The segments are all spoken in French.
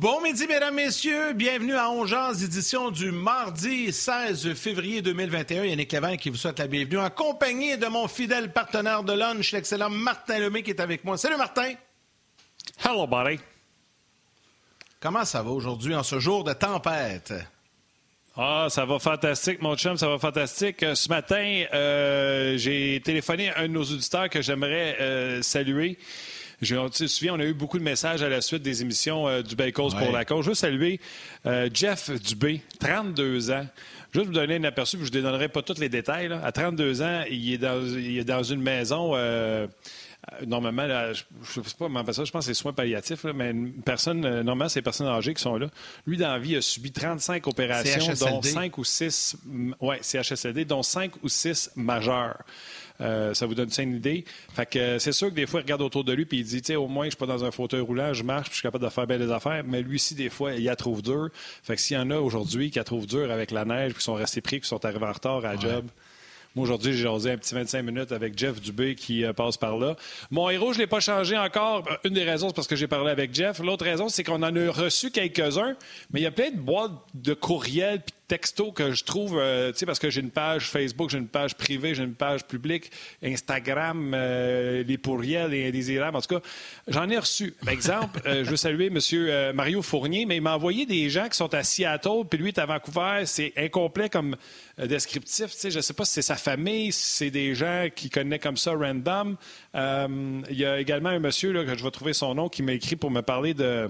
Bon midi, mesdames, messieurs. Bienvenue à Ongeance, édition du mardi 16 février 2021. Yannick Lévin qui vous souhaite la bienvenue en compagnie de mon fidèle partenaire de lunch, l'excellent Martin Lemay qui est avec moi. Salut, Martin. Hello, buddy. Comment ça va aujourd'hui en ce jour de tempête? Ah, ça va fantastique, mon chum, ça va fantastique. Euh, ce matin, euh, j'ai téléphoné à un de nos auditeurs que j'aimerais euh, saluer. Je souviens, on a eu beaucoup de messages à la suite des émissions euh, du Bay Cause pour la cause. Je veux saluer euh, Jeff Dubé, 32 ans. Juste vous donner un aperçu, puis je ne donnerai pas tous les détails. À 32 ans, il est dans, il est dans une maison. Euh, normalement, je ne sais pas comment ça, je pense que c'est soins palliatifs, mais une personne, normalement, c'est les personnes âgées qui sont là. Lui, dans la vie, a subi 35 opérations, dont 5 ou 6, ouais, CHSLD, dont 5 ou 6 majeures. Euh, ça vous donne une idée? Fait que euh, c'est sûr que des fois, il regarde autour de lui et il dit, tu au moins, je suis pas dans un fauteuil roulant, je marche, puis je suis capable de faire belles affaires. Mais lui aussi, des fois, il y a trouve dur. Fait que s'il y en a aujourd'hui qui a trouve dur avec la neige, qui sont restés pris, qui sont arrivés en retard à la job. Moi, aujourd'hui, j'ai osé un petit 25 minutes avec Jeff Dubé qui euh, passe par là. Mon héros, je ne l'ai pas changé encore. Une des raisons, c'est parce que j'ai parlé avec Jeff. L'autre raison, c'est qu'on en a reçu quelques-uns, mais il y a plein de boîtes de courriels texto que je trouve, euh, tu sais, parce que j'ai une page Facebook, j'ai une page privée, j'ai une page publique, Instagram, euh, les pourriels, les indésirables. En tout cas, j'en ai reçu. Par exemple, euh, je veux saluer M. Mario Fournier, mais il m'a envoyé des gens qui sont à Seattle, puis lui est à Vancouver. C'est incomplet comme descriptif. Tu sais, je ne sais pas si c'est sa famille, si c'est des gens qui connaissent comme ça random. Il y a également un monsieur, là, que je vais trouver son nom, qui m'a écrit pour me parler de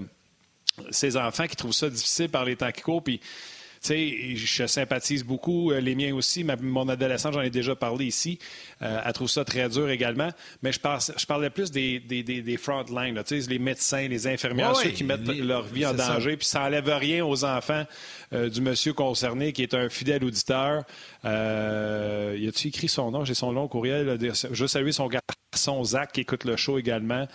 ses enfants qui trouvent ça difficile par les temps qui. Puis sais, je sympathise beaucoup, euh, les miens aussi. mon adolescent, j'en ai déjà parlé ici. Euh, elle trouve ça très dur également. Mais je, je parlais plus des, des, des, front lines, les médecins, les infirmières, ceux qui mettent leur vie en danger. Puis ça n'enlève rien aux enfants euh, du monsieur concerné qui est un fidèle auditeur. Euh, y a-tu écrit son nom? J'ai son long courriel. Je veux saluer son garçon Zach qui écoute le show également,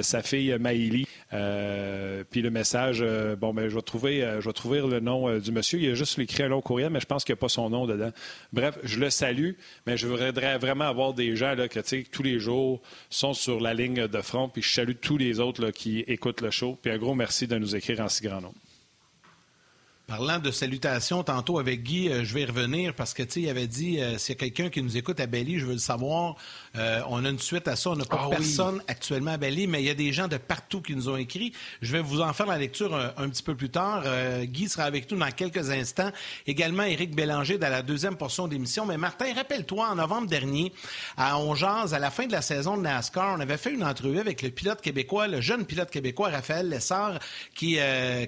sa fille Maïli. Puis le message, bon, ben, je vais trouver, je vais trouver le nom du monsieur. Il a juste écrit un long courriel, mais je pense qu'il n'y a pas son nom dedans. Bref, je le salue, mais je voudrais vraiment avoir des gens là, que, tous les jours sont sur la ligne de front. Puis je salue tous les autres qui écoutent le show. Puis un gros merci de nous écrire en si grand nombre. Parlant de salutations, tantôt avec Guy, euh, je vais y revenir parce que, tu sais, il avait dit, euh, s'il y a quelqu'un qui nous écoute à Belly, je veux le savoir. Euh, on a une suite à ça. On n'a pas ah personne actuellement à Belly, mais il y a des gens de partout qui nous ont écrit. Je vais vous en faire la lecture un, petit peu plus tard. Guy sera avec nous dans quelques instants. Également, Éric Bélanger dans la deuxième portion d'émission. Mais Martin, rappelle-toi, en novembre dernier, à Ongeance, à la fin de la saison de NASCAR, on avait fait une entrevue avec le pilote québécois, le jeune pilote québécois, Raphaël Lessard, qui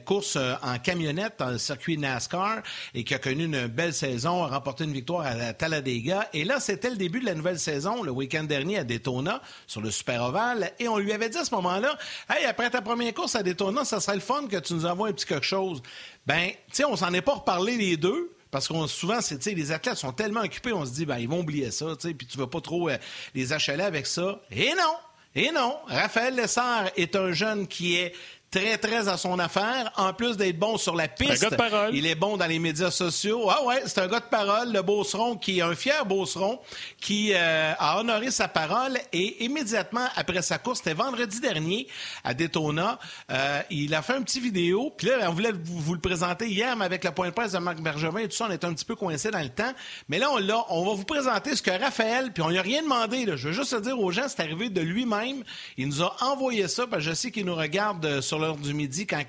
course en camionnette circuit NASCAR et qui a connu une belle saison, a remporté une victoire à Talladega. Et là, c'était le début de la nouvelle saison, le week-end dernier à Daytona, sur le Super Oval. Et on lui avait dit à ce moment-là, Hey, après ta première course à Daytona, ça serait le fun que tu nous envoies un petit quelque chose. Ben, tu sais, on s'en est pas reparlé les deux. Parce qu'on souvent, c'est, les athlètes sont tellement occupés, on se dit, ben, ils vont oublier ça, puis tu vas pas trop euh, les achaler avec ça. Et non! Et non! Raphaël Lessard est un jeune qui est très, très à son affaire. En plus d'être bon sur la piste, il est bon dans les médias sociaux. Ah ouais, c'est un gars de parole, le Beauceron, qui est un fier Beauceron, qui euh, a honoré sa parole et immédiatement après sa course, c'était vendredi dernier à Daytona, euh, il a fait un petit vidéo. Puis là, on voulait vous, le présenter hier, mais avec la point de presse de Marc Bergevin et tout ça, on était un petit peu coincé dans le temps. Mais là, on l'a. On va vous présenter ce que Raphaël, puis on lui a rien demandé. Là. Je veux juste dire aux gens, c'est arrivé de lui-même. Il nous a envoyé ça, parce que je sais qu'il nous regarde euh, sur l'heure du midi quand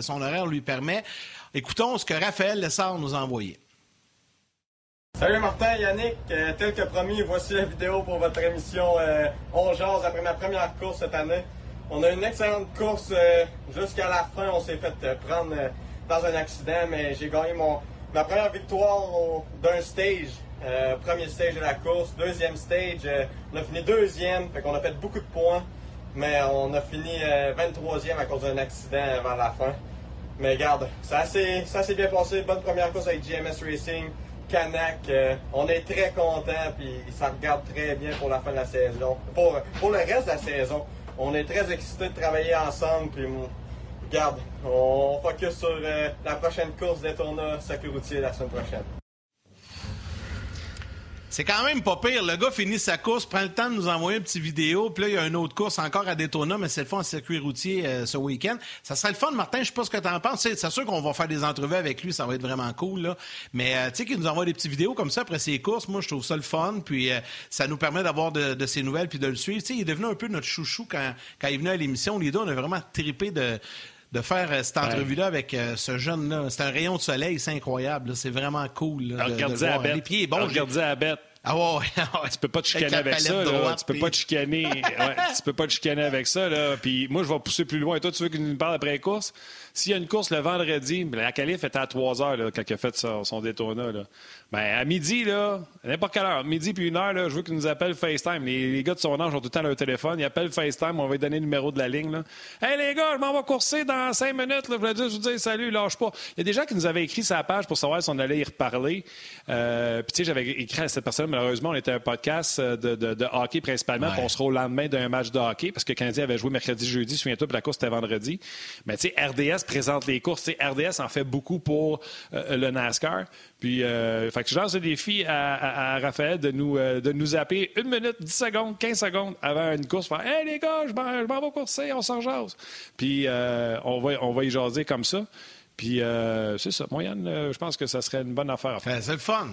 son horaire lui permet. Écoutons ce que Raphaël Lessard nous a envoyé. Salut Martin, Yannick. Euh, tel que promis, voici la vidéo pour votre émission euh, On après ma première course cette année. On a une excellente course euh, jusqu'à la fin. On s'est fait euh, prendre dans un accident, mais j'ai gagné mon, ma première victoire d'un stage. premier stage de la course, deuxième stage, on a fini deuxième, fait qu'on a fait beaucoup de points. Mais on a fini 23e euh, à cause d'un accident avant la fin. Mais garde, ça s'est bien passé. Bonne première course avec GMS Racing. Canac, euh, on est très content puis ça regarde très bien pour la fin de la saison. Pour, pour le reste de la saison, on est très excités de travailler ensemble. Puis, garde, on focus sur euh, la prochaine course d'Etona Routier la semaine prochaine. C'est quand même pas pire. Le gars finit sa course, prend le temps de nous envoyer une petite vidéo, puis là, il y a une autre course encore à Daytona, mais c'est le fun en circuit routier euh, ce week-end. Ça serait le fun, Martin, je sais pas ce que tu en penses. C'est sûr qu'on va faire des entrevues avec lui, ça va être vraiment cool, là. Mais euh, tu sais, qu'il nous envoie des petites vidéos comme ça après ses courses, moi, je trouve ça le fun, puis euh, ça nous permet d'avoir de, ses nouvelles puis de le suivre. Il est devenu un peu notre chouchou quand, quand il venait à l'émission. Les deux, on a vraiment trippé de de faire euh, cette entrevue-là avec euh, ce jeune-là. C'est un rayon de soleil, c'est incroyable. C'est vraiment cool. Là, de, de voir. Les pieds bon. Regardez à bête. Ah ouais, Tu peux pas te chicaner avec, ça. Là. Tu peux pas te chicaner. ouais, tu peux pas te chicaner avec ça. Là. Puis moi, je vais pousser plus loin. Toi, tu veux qu'il nous parle après la course? S'il y a une course le vendredi, la qualif était à 3 heures là, quand il a fait son, son détourna. Là. Ben, à midi, là, n'importe quelle heure, midi puis une heure, là, je veux qu'il nous appelle FaceTime. Les, gars de son âge ont tout le temps leur téléphone. Ils appellent FaceTime, on va lui donner le numéro de la ligne. Là. Hey les gars, je m'en vais courser dans cinq minutes. Là. Je voulais vous dire salut, lâche pas. Il y a des gens qui nous avaient écrit sa page pour savoir si on allait y reparler. Euh, puis tu sais, j'avais écrit à cette personne, malheureusement, on était un podcast euh, de, de, de hockey principalement. Ouais. On sera au lendemain d'un match de hockey parce que le Canadien avait joué mercredi, jeudi, souviens-toi, puis la course était vendredi. Mais tu sais, RDS présente les courses. T'sais, RDS en fait beaucoup pour euh, le NASCAR. Puis, euh, fait que je lance le défi à, Raphaël de nous, euh, de nous appeler une minute, 10 secondes, 15 secondes avant une course. Faire Hey les gars, je m'en vais courser, on s'en jase. Puis, euh, on, va, on va y jaser comme ça. Puis, euh, c'est ça. Moyenne, euh, je pense que ça serait une bonne affaire. C'est le fun.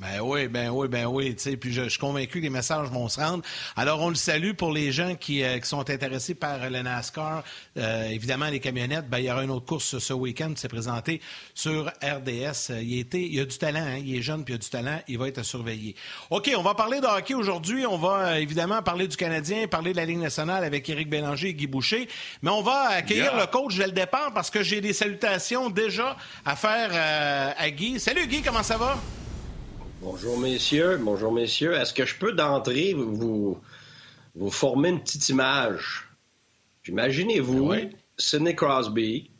Ben oui, ben oui, ben oui. T'sais, puis je, je, suis convaincu que les messages vont se rendre. Alors, on le salue pour les gens qui, euh, qui sont intéressés par le NASCAR. Euh, évidemment, les camionnettes, ben, il y aura une autre course ce week-end qui s'est présentée sur RDS. Il, était, il a du talent, hein? il est jeune puis il a du talent. Il va être surveillé. OK, on va parler de hockey aujourd'hui. On va euh, évidemment parler du Canadien, parler de la Ligue nationale avec Éric Bélanger et Guy Boucher. Mais on va accueillir yeah. le coach dès le départ parce que j'ai des salutations déjà à faire euh, à Guy. Salut Guy, comment ça va? Bonjour messieurs, bonjour messieurs. Est-ce que je peux d'entrée vous, vous former une petite image? Imaginez-vous. Sidney Crosby,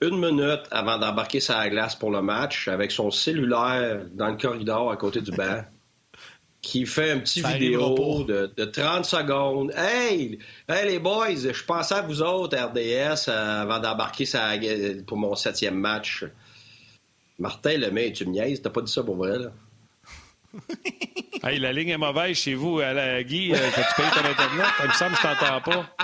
une minute avant d'embarquer sa glace pour le match, avec son cellulaire dans le corridor à côté du banc, qui fait un petit Ça vidéo de, de, 30 secondes. Hey, hey les boys, je pensais à vous autres, RDS, euh, avant d'embarquer pour mon septième match. Martin Lemay, tu me niaises, t'as pas dit ça pour vrai, là? hey, la ligne est mauvaise chez vous, à la Guy. Euh, tu payes ton Internet? Il me semble que je t'entends pas.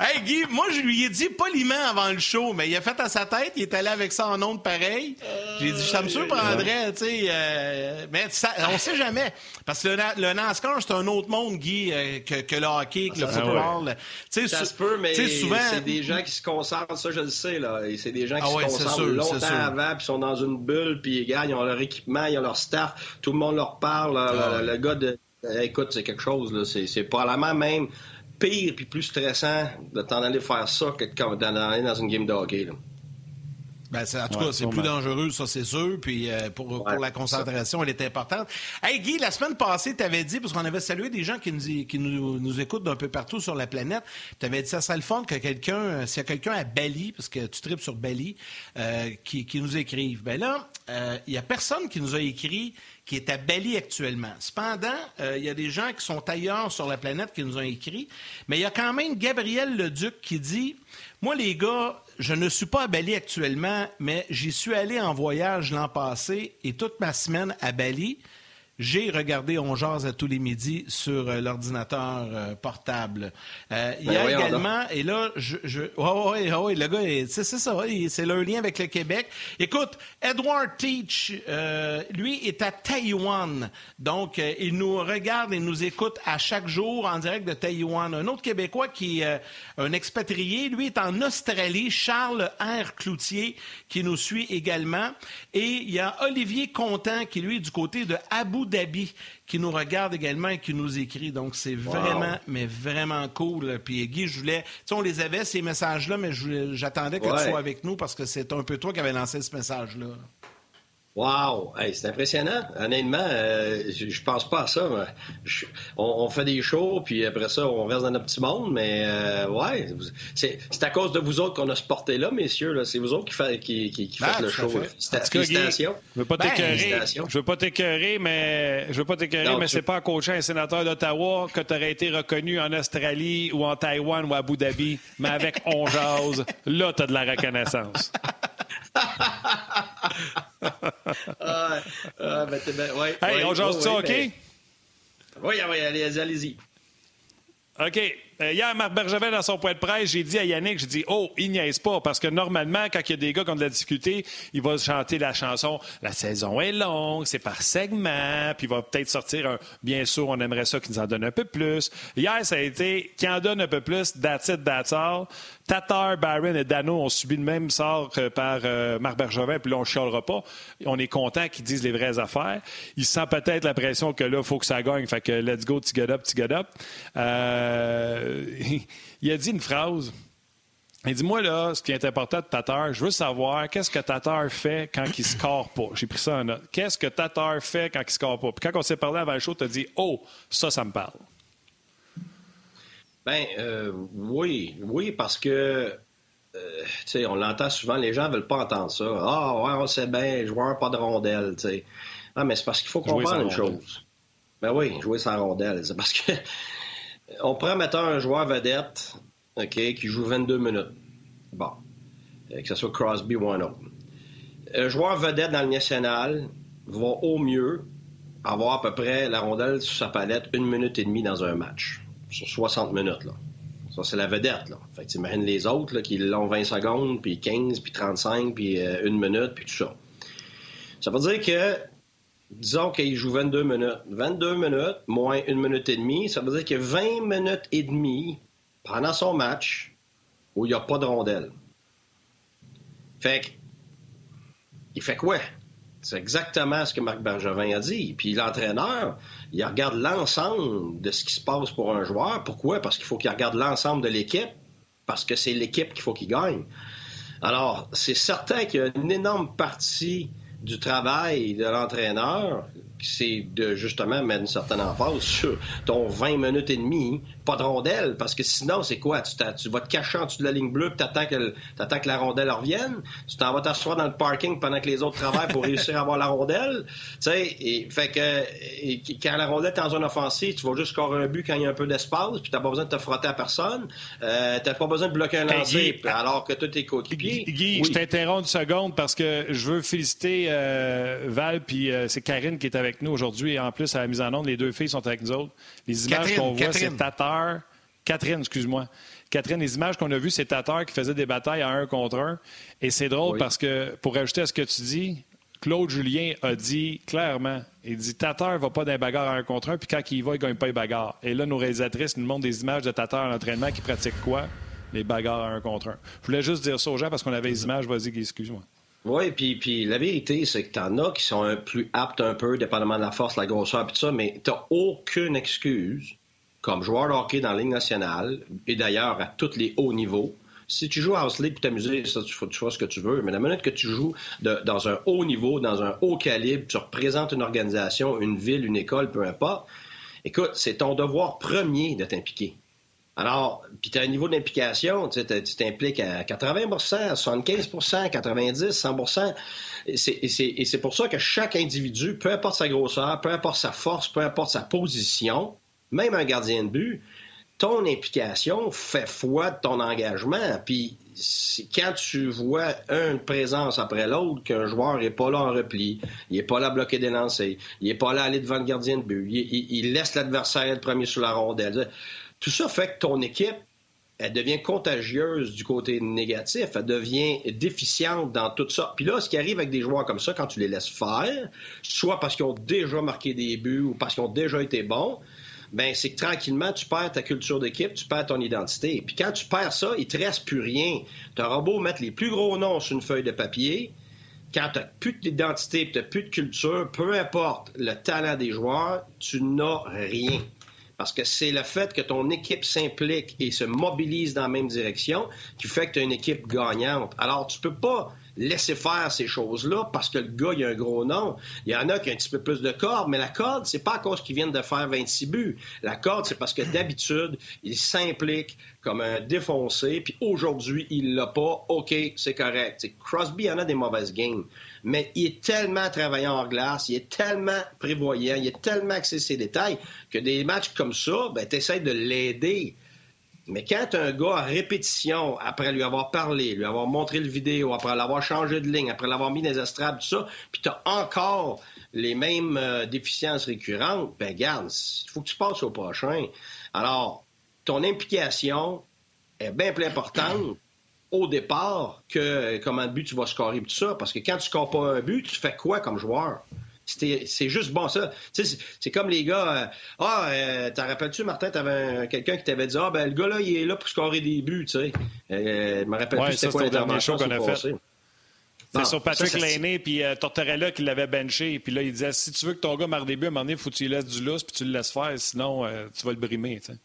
Hey Guy, moi je lui ai dit poliment avant le show, mais il a fait à sa tête, il est allé avec ça en ondes pareil. J'ai dit, ça me surprendrait, tu sais, euh, mais ça, on sait jamais. Parce que le, le NASCAR, c'est un autre monde, Guy, euh, que, que, le hockey, que le football. Ouais. Ça se peut, mais souvent... c'est des gens qui se concentrent, ça je le sais, là. C'est des gens qui ah se ouais, concentrent sûr, longtemps avant, puis sont dans une bulle, puis ils gagnent, ils ont leur équipement, ils ont leur staff, tout le monde leur parle. Ah le, le, gars de... Écoute, c'est quelque chose, là. C'est probablement même pire puis plus stressant de t'en aller faire ça que d'en aller dans une game de hockey. Là. Ben, en tout ouais, cas, c'est plus dangereux, ça, c'est sûr. Puis euh, pour, ouais, pour, la concentration, elle est importante. Hey, Guy, la semaine passée, tu avais dit, parce qu'on avait salué des gens qui nous, qui nous, nous écoutent d'un peu partout sur la planète, tu avais dit ça serait le fun que quelqu'un, s'il y a quelqu'un à Bali, parce que tu tripes sur Bali, euh, qui, qui, nous écrive. Ben là, il euh, n'y a personne qui nous a écrit qui est à Bali actuellement. Cependant, il euh, y a des gens qui sont ailleurs sur la planète qui nous ont écrit, mais il y a quand même Gabriel Leduc qui dit Moi, les gars, je ne suis pas à Bali actuellement, mais j'y suis allé en voyage l'an passé et toute ma semaine à Bali. J'ai regardé On jase à tous les midis sur euh, l'ordinateur euh, portable. Euh, il y a ben également, donc. et là, je, je oh, oui, oh, le gars, c'est ça, c'est le lien avec le Québec. Écoute, Edward Teach, lui, est à Taïwan. Donc, il nous regarde et nous écoute à chaque jour en direct de Taïwan. Un autre Québécois qui est un expatrié, lui, est en Australie, Charles R. Cloutier, qui nous suit également. Et il y a Olivier Contant, qui, lui, est du côté de Abu Dhabi qui nous regarde également et qui nous écrit. Donc, c'est wow. vraiment, mais vraiment cool. Puis, Guy, je voulais. Tu sais, on les avait, ces messages-là, mais j'attendais que ouais. tu sois avec nous parce que c'est un peu toi qui avais lancé ce message-là. Wow! Hey, c'est impressionnant. Honnêtement, euh, je, je pense pas à ça. Je, on, on, fait des shows, puis après ça, on reste dans notre petit monde, mais euh, ouais, c'est à cause de vous autres qu'on a ce porté-là, messieurs. C'est vous autres qui, fait, qui, qui, qui faites ah, le show. Félicitations. Je veux pas t'écœurer, ben, je veux pas t'écœurer, mais je veux pas t'écœurer, mais c'est pas en coachant un sénateur d'Ottawa que tu aurais été reconnu en Australie ou en Taïwan ou à Abu Dhabi, mais avec on jase, là, tu as de la reconnaissance. ah, ah, ben, ben, ouais, hey, ouais, on jase ça, OK? Ben... Oui, oui, allez-y. Allez OK. Euh, hier, Marc Bergevin, dans son point de presse, j'ai dit à Yannick, j'ai dit, oh, il niaise pas, parce que normalement, quand il y a des gars qui ont de la difficulté, il va chanter la chanson La saison est longue, c'est par segment, puis il va peut-être sortir un. Bien sûr, on aimerait ça qu'il nous en donne un peu plus. Hier, ça a été qui en donne un peu plus, that's it, that's all. Tatar, Barron et Dano ont subi le même sort par euh, Marc Bergevin, puis là, on chialera pas. On est content qu'ils disent les vraies affaires. Il sent peut-être la pression que là, il faut que ça gagne. Fait que let's go, get up, up. Euh, il a dit une phrase. Il dit Moi, là, ce qui est important de Tatar, je veux savoir qu'est-ce que Tatar fait quand il score pas. J'ai pris ça en note. Qu'est-ce que Tatar fait quand il score pas? Puis quand on s'est parlé avant le show, tu as dit Oh, ça, ça me parle. Ben euh, oui, oui, parce que euh, tu sais, on l'entend souvent, les gens veulent pas entendre ça. Ah ouais, on sait bien, joueur pas de rondelle, tu sais. Ah, mais c'est parce qu'il faut comprendre une chose. Ben oui, jouer sans rondelle. C'est parce que on prend maintenant un joueur vedette, OK, qui joue 22 minutes. Bon. Euh, que ce soit Crosby ou un autre. Un joueur vedette dans le national va au mieux avoir à peu près la rondelle sur sa palette une minute et demie dans un match sur 60 minutes. Là. Ça, c'est la vedette. Là. Fait que t'imagines les autres là, qui l'ont 20 secondes, puis 15, puis 35, puis euh, une minute, puis tout ça. Ça veut dire que, disons qu'il joue 22 minutes. 22 minutes, moins une minute et demie, ça veut dire a 20 minutes et demie pendant son match où il n'y a pas de rondelle. Fait que, il fait quoi? C'est exactement ce que Marc Bergevin a dit. Puis l'entraîneur, il regarde l'ensemble de ce qui se passe pour un joueur. Pourquoi? Parce qu'il faut qu'il regarde l'ensemble de l'équipe, parce que c'est l'équipe qu'il faut qu'il gagne. Alors, c'est certain qu'il y a une énorme partie du travail de l'entraîneur c'est de justement mettre une certaine emphase sur ton 20 minutes et demie, pas de rondelle, parce que sinon, c'est quoi? Tu, tu, vas te cacher en dessous de la ligne bleue, puis t'attends que, que la rondelle revienne. Tu t'en vas t'asseoir dans le parking pendant que les autres travaillent pour réussir à avoir la rondelle. Tu sais, et, fait que quand la rondelle est en zone offensive, tu vas juste scorer un but quand il y a un peu d'espace, puis t'as pas besoin de te frotter à personne. Euh, t'as pas besoin de bloquer un lancer, alors que tous tes coéquipiers... Guy, je t'interromps une seconde parce que je veux féliciter euh, Val, puis euh, c'est Karine qui est avec nous aujourd'hui. Et en plus, à la mise en onde, les deux filles sont avec nous autres. Les images qu'on voit, c'est Tatar. Catherine, excuse-moi. Catherine, les images qu'on a vues, c'est Tatar qui faisait des batailles à un contre un. Et c'est drôle parce que, pour ajouter à ce que tu dis, Claude Julien a dit clairement, il dit Tatar va pas d'un bagarre à un contre un, puis quand il y va, il gagne pas les bagarres. Et là, nos réalisatrices nous montrent des images de Tatar à l'entraînement qui pratique quoi? Les bagarres à un contre un. Je voulais juste dire ça aux gens parce qu'on avait les images. Vas-y, excuse-moi. Oui, puis, puis la vérité, c'est que t'en as qui sont plus aptes un peu, dépendamment de la force, la grosseur, et tout ça, mais t'as aucune excuse, comme joueur de hockey dans la Ligue nationale, et d'ailleurs à tous les hauts niveaux. Si tu joues à House League pour t'amuser, ça, tu, fais ce que tu veux, mais la minute que tu joues dans un haut niveau, dans un haut calibre, tu représentes une organisation, une ville, une école, peu importe, écoute, c'est ton devoir premier de t'impliquer. Alors, puis tu as un niveau d'implication, tu t'impliques à 80 à 75% 90% 100% Et c'est pour ça que chaque individu, peu importe sa grosseur, peu importe sa force, peu importe sa position, même un gardien de but, ton implication fait foi de ton engagement. Puis quand tu vois une présence après l'autre, qu'un joueur n'est pas là en repli, il n'est pas là à bloquer des lancers, il n'est pas là à aller devant le gardien de but, il, laisse l'adversaire être premier sur la rondelle tout ça fait que ton équipe, elle devient contagieuse du côté négatif, elle devient déficiente dans tout ça. Puis là, ce qui arrive avec des joueurs comme ça, quand tu les laisses faire, soit parce qu'ils ont déjà marqué des buts ou parce qu'ils ont déjà été bons, ben c'est que tranquillement, tu perds ta culture d'équipe, tu perds ton identité. Puis quand tu perds ça, il te reste plus rien. Tu auras beau mettre les plus gros noms sur une feuille de papier, quand tu n'as plus d'identité, tu n'as plus de culture, peu importe le talent des joueurs, tu n'as rien parce que c'est le fait que ton équipe s'implique et se mobilise dans la même direction qui fait que tu as une équipe gagnante. Alors, tu peux pas laisser faire ces choses-là parce que le gars, il a un gros nom. Il y en a qui ont un petit peu plus de corde, mais la corde, c'est pas à cause qu'ils viennent de faire 26 buts. La corde, c'est parce que d'habitude, il s'implique comme un défoncé, puis aujourd'hui, il l'a pas. OK, c'est correct. Crosby en a des mauvaises games mais il est tellement travaillant en glace, il est tellement prévoyant, il est tellement axé ses détails que des matchs comme ça, ben, tu essaies de l'aider. Mais quand un gars à répétition, après lui avoir parlé, lui avoir montré le vidéo, après l'avoir changé de ligne, après l'avoir mis les estrades, tout ça, puis tu as encore les mêmes euh, déficiences récurrentes, ben garde, il faut que tu passes au prochain. Alors, ton implication est bien plus importante au départ que comment de but tu vas scorer tout ça. Parce que quand tu scores pas un but, tu fais quoi comme joueur? C'est juste bon, ça. C'est comme les gars. Euh, ah, euh, t'en rappelles-tu, Martin, t'avais quelqu'un qui t'avait dit Ah, ben le gars là, il est là pour scorer des buts, tu sais. Euh, je me rappelle plus c'était quoi l'intervention qu'on a fait. C'est sur Patrick Laney puis Tortorella qui l'avait benché. Puis là, il disait si tu veux que ton gars marque des buts, à un moment donné, il faut que tu lui laisses du lousse puis tu le laisses faire, sinon tu vas le brimer. Tu sais.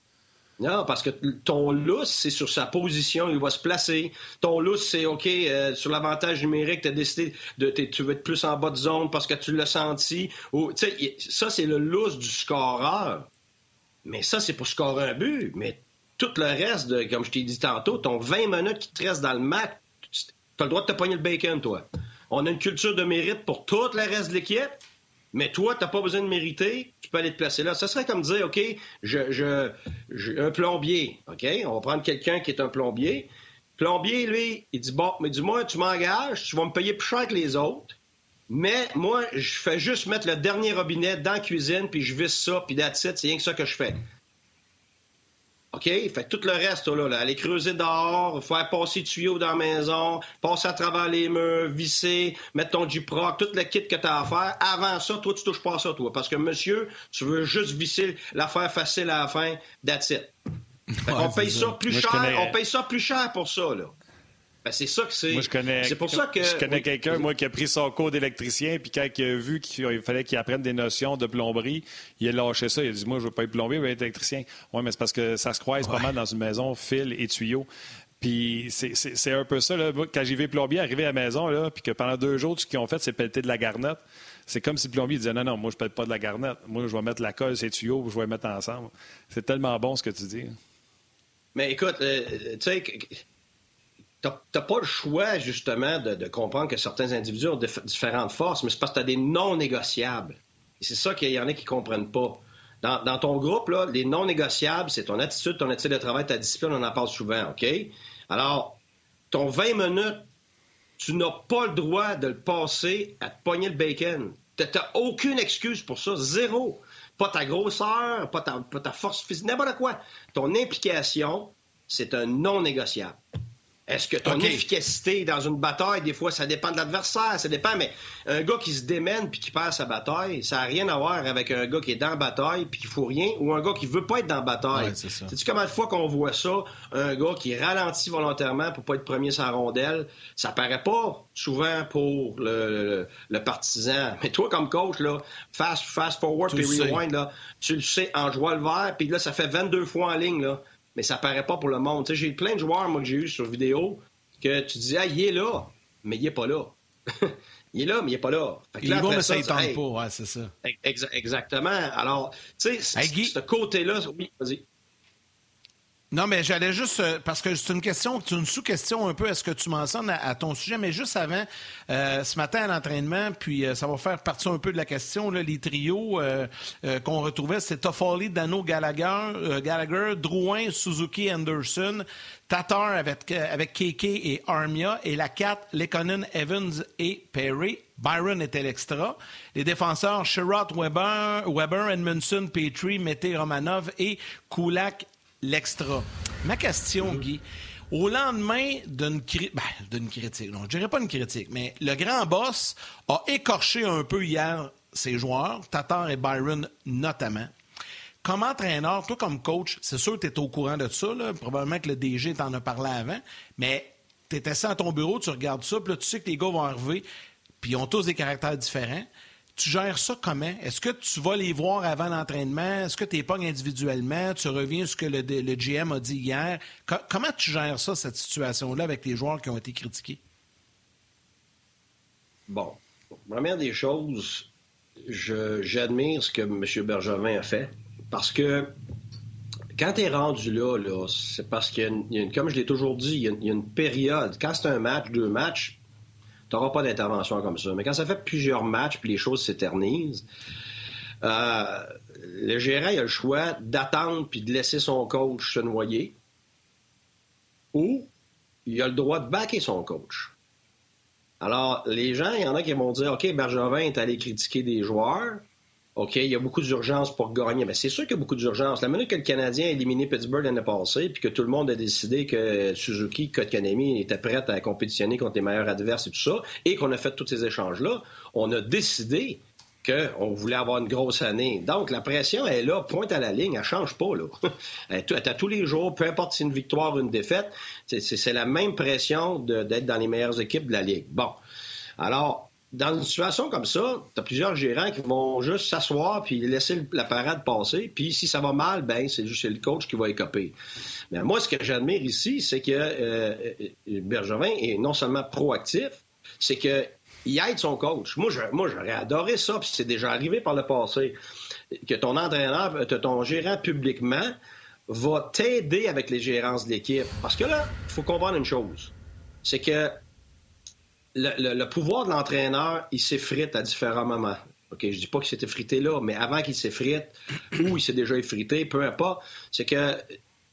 Non, parce que ton lousse, c'est sur sa position, il va se placer. Ton lousse, c'est OK, euh, sur l'avantage numérique, tu as décidé de tu veux être plus en bas de zone parce que tu l'as senti. Ça, c'est le lousse du scoreur. Mais ça, c'est pour scorer un but. Mais tout le reste, comme je t'ai dit tantôt, ton 20 minutes qui te reste dans le match, tu as le droit de te pogner le bacon, toi. On a une culture de mérite pour tout le reste de l'équipe. Mais toi, tu n'as pas besoin de mériter, tu peux aller te placer là. Ça serait comme dire, OK, je, un plombier, OK? On va prendre quelqu'un qui est un plombier. Plombier, lui, il dit, bon, mais du moins, tu m'engages, tu vas me payer plus cher que les autres. Mais moi, je fais juste mettre le dernier robinet dans la cuisine, puis je visse ça, puis that's c'est rien que ça que je fais. OK? Fait tout le reste, là, aller creuser dehors, faire passer tuyau dans la maison, passer à travers les murs, visser, mettre ton J-Proc, tout le kit que tu as à faire. Avant ça, toi, tu touches pas à ça, toi. Parce que, monsieur, tu veux juste visser l'affaire facile à la fin, that's it. on paye ça, plus cher, on paye ça plus cher pour ça, là. Ben, c'est ça que c'est. Moi, je connais, c'est pour ça que... je connais quelqu'un, moi, qui a pris son cours d'électricien, puis quand il a vu qu'il fallait qu'il apprenne des notions de plomberie, il a lâché ça. Il a dit Moi, je veux pas être plombier, je veux être électricien. Oui, mais c'est parce que ça se croise pas mal dans une maison, fil et tuyaux. Puis c'est un peu ça. Là. Quand j'y vais plombier, arrivé à la maison, là, puis que pendant deux jours, ce qu'ils ont fait, c'est pelleter de la garnette. C'est comme si le plombier disait Non, non, moi, je pète pas de la garnette. Moi, je vais mettre la colle, ces tuyaux, je vais les mettre ensemble. C'est tellement bon ce que tu dis. Mais écoute, euh, tu sais, n'as pas le choix, justement, de, comprendre que certains individus ont différentes forces, mais c'est parce que tu as des non négociables. Et c'est ça qu'il y en a qui ne comprennent pas. Dans, ton groupe, les non négociables, c'est ton attitude, ton attitude de travail, ta discipline, on en parle souvent, OK? Alors, ton 20 minutes, tu n'as pas le droit de le passer à te pogner le bacon. Tu n'as aucune excuse pour ça, zéro. Pas ta grosseur, pas ta, pas ta force physique, n'importe quoi. Ton implication, c'est un non négociable. Est-ce que ton efficacité dans une bataille, des fois, ça dépend de l'adversaire, ça dépend, mais un gars qui se démène puis qui perd sa bataille, ça n'a rien à voir avec un gars qui est dans la bataille puis qui fout rien ou un gars qui veut pas être dans la bataille. C'est Sais-tu combien de fois qu'on voit ça, un gars qui ralentit volontairement pour pas être premier la rondelle, ça paraît pas souvent pour le, partisan. Mais toi, comme coach, là, fast, fast forward puis rewind, là, tu le sais en jouant le vert, puis là, ça fait 22 fois en ligne, là mais ça paraît pas pour le monde. J'ai plein de joueurs, moi, que j'ai eu sur vidéo, que tu dis, ah, il est là, mais il est pas là. il est là, mais il est pas là. il est mais ça ne tente pas, ouais, c'est ça. exactement. Alors, tu sais, ce côté-là, oui, vas-y. Non, mais j'allais juste, euh, parce que c'est une question, c'est une sous-question un peu à ce que tu mentionnes à, ton sujet, mais juste avant, euh, ce matin à l'entraînement, puis euh, ça va faire partie un peu de la question, les trios qu'on retrouvait, c'est Toffoli, Dano, Gallagher, Gallagher, Drouin, Suzuki, Anderson, Tatar avec, avec et Armia, et la 4, Lekonen, Evans et Perry. Byron était l'extra. Les défenseurs, Sherrod, Weber, Weber, Petrie, Mété, Romanov et Kulak, l'extra. Ma question, Guy, au lendemain d'une ben, critique, non, je dirais pas une critique, mais le grand boss a écorché un peu hier ses joueurs, Tatar et Byron notamment. Comme entraîneur, toi comme coach, c'est sûr que tu es au courant de ça, probablement que le DG t'en a parlé avant, mais tu es assis à ton bureau, tu regardes ça, puis là, tu sais que les gars vont arriver, puis ils ont tous des caractères différents tu gères ça comment? Est-ce que tu vas les voir avant l'entraînement? Est-ce que tu pognes individuellement? Tu reviens sur ce que le, GM a dit hier? comment tu gères ça, cette situation-là, avec les joueurs qui ont été critiqués? Bon, première des choses, j'admire ce que M. Bergevin a fait parce que quand tu es rendu là, là c'est parce qu'il y, a, une, comme je l'ai toujours dit, il y, a, une période. Quand c'est un match, deux matchs, tu n'auras pas d'intervention comme ça. Mais quand ça fait plusieurs matchs puis les choses s'éternisent, euh, le gérant il a le choix d'attendre puis de laisser son coach se noyer ou il a le droit de backer son coach. Alors, les gens, il y en a qui vont dire, OK, Bergevin est allé critiquer des joueurs. OK, il y a beaucoup d'urgence pour gagner. Mais c'est sûr qu'il y a beaucoup d'urgence. La minute que le Canadien a éliminé Pittsburgh l'année passée, puis que tout le monde a décidé que Suzuki, Kotkaniemi était prêt à compétitionner contre les meilleurs adverses et tout ça, et qu'on a fait tous ces échanges-là, on a décidé qu'on voulait avoir une grosse année. Donc, la pression est là, pointe à la ligne, elle change pas. Là. elle est à tous les jours, peu importe si c'est une victoire ou une défaite, c'est la même pression d'être dans les meilleures équipes de la Ligue. Bon. Alors, dans une situation comme ça, tu as plusieurs gérants qui vont juste s'asseoir puis laisser la parade passer. Puis si ça va mal, ben c'est juste le coach qui va écoper. Mais moi, ce que j'admire ici, c'est que euh, euh, Bergevin est non seulement proactif, c'est que il aide son coach. Moi, j'aurais adoré ça, puis c'est déjà arrivé par le passé, que ton entraîneur, que ton gérant publiquement va t'aider avec les gérances de l'équipe. Parce que là, il faut comprendre une chose. C'est que le, pouvoir de l'entraîneur, il s'effrite à différents moments. OK, je dis pas qu'il s'est effrité là, mais avant qu'il s'effrite, ou il s'est déjà effrité, peu importe, c'est que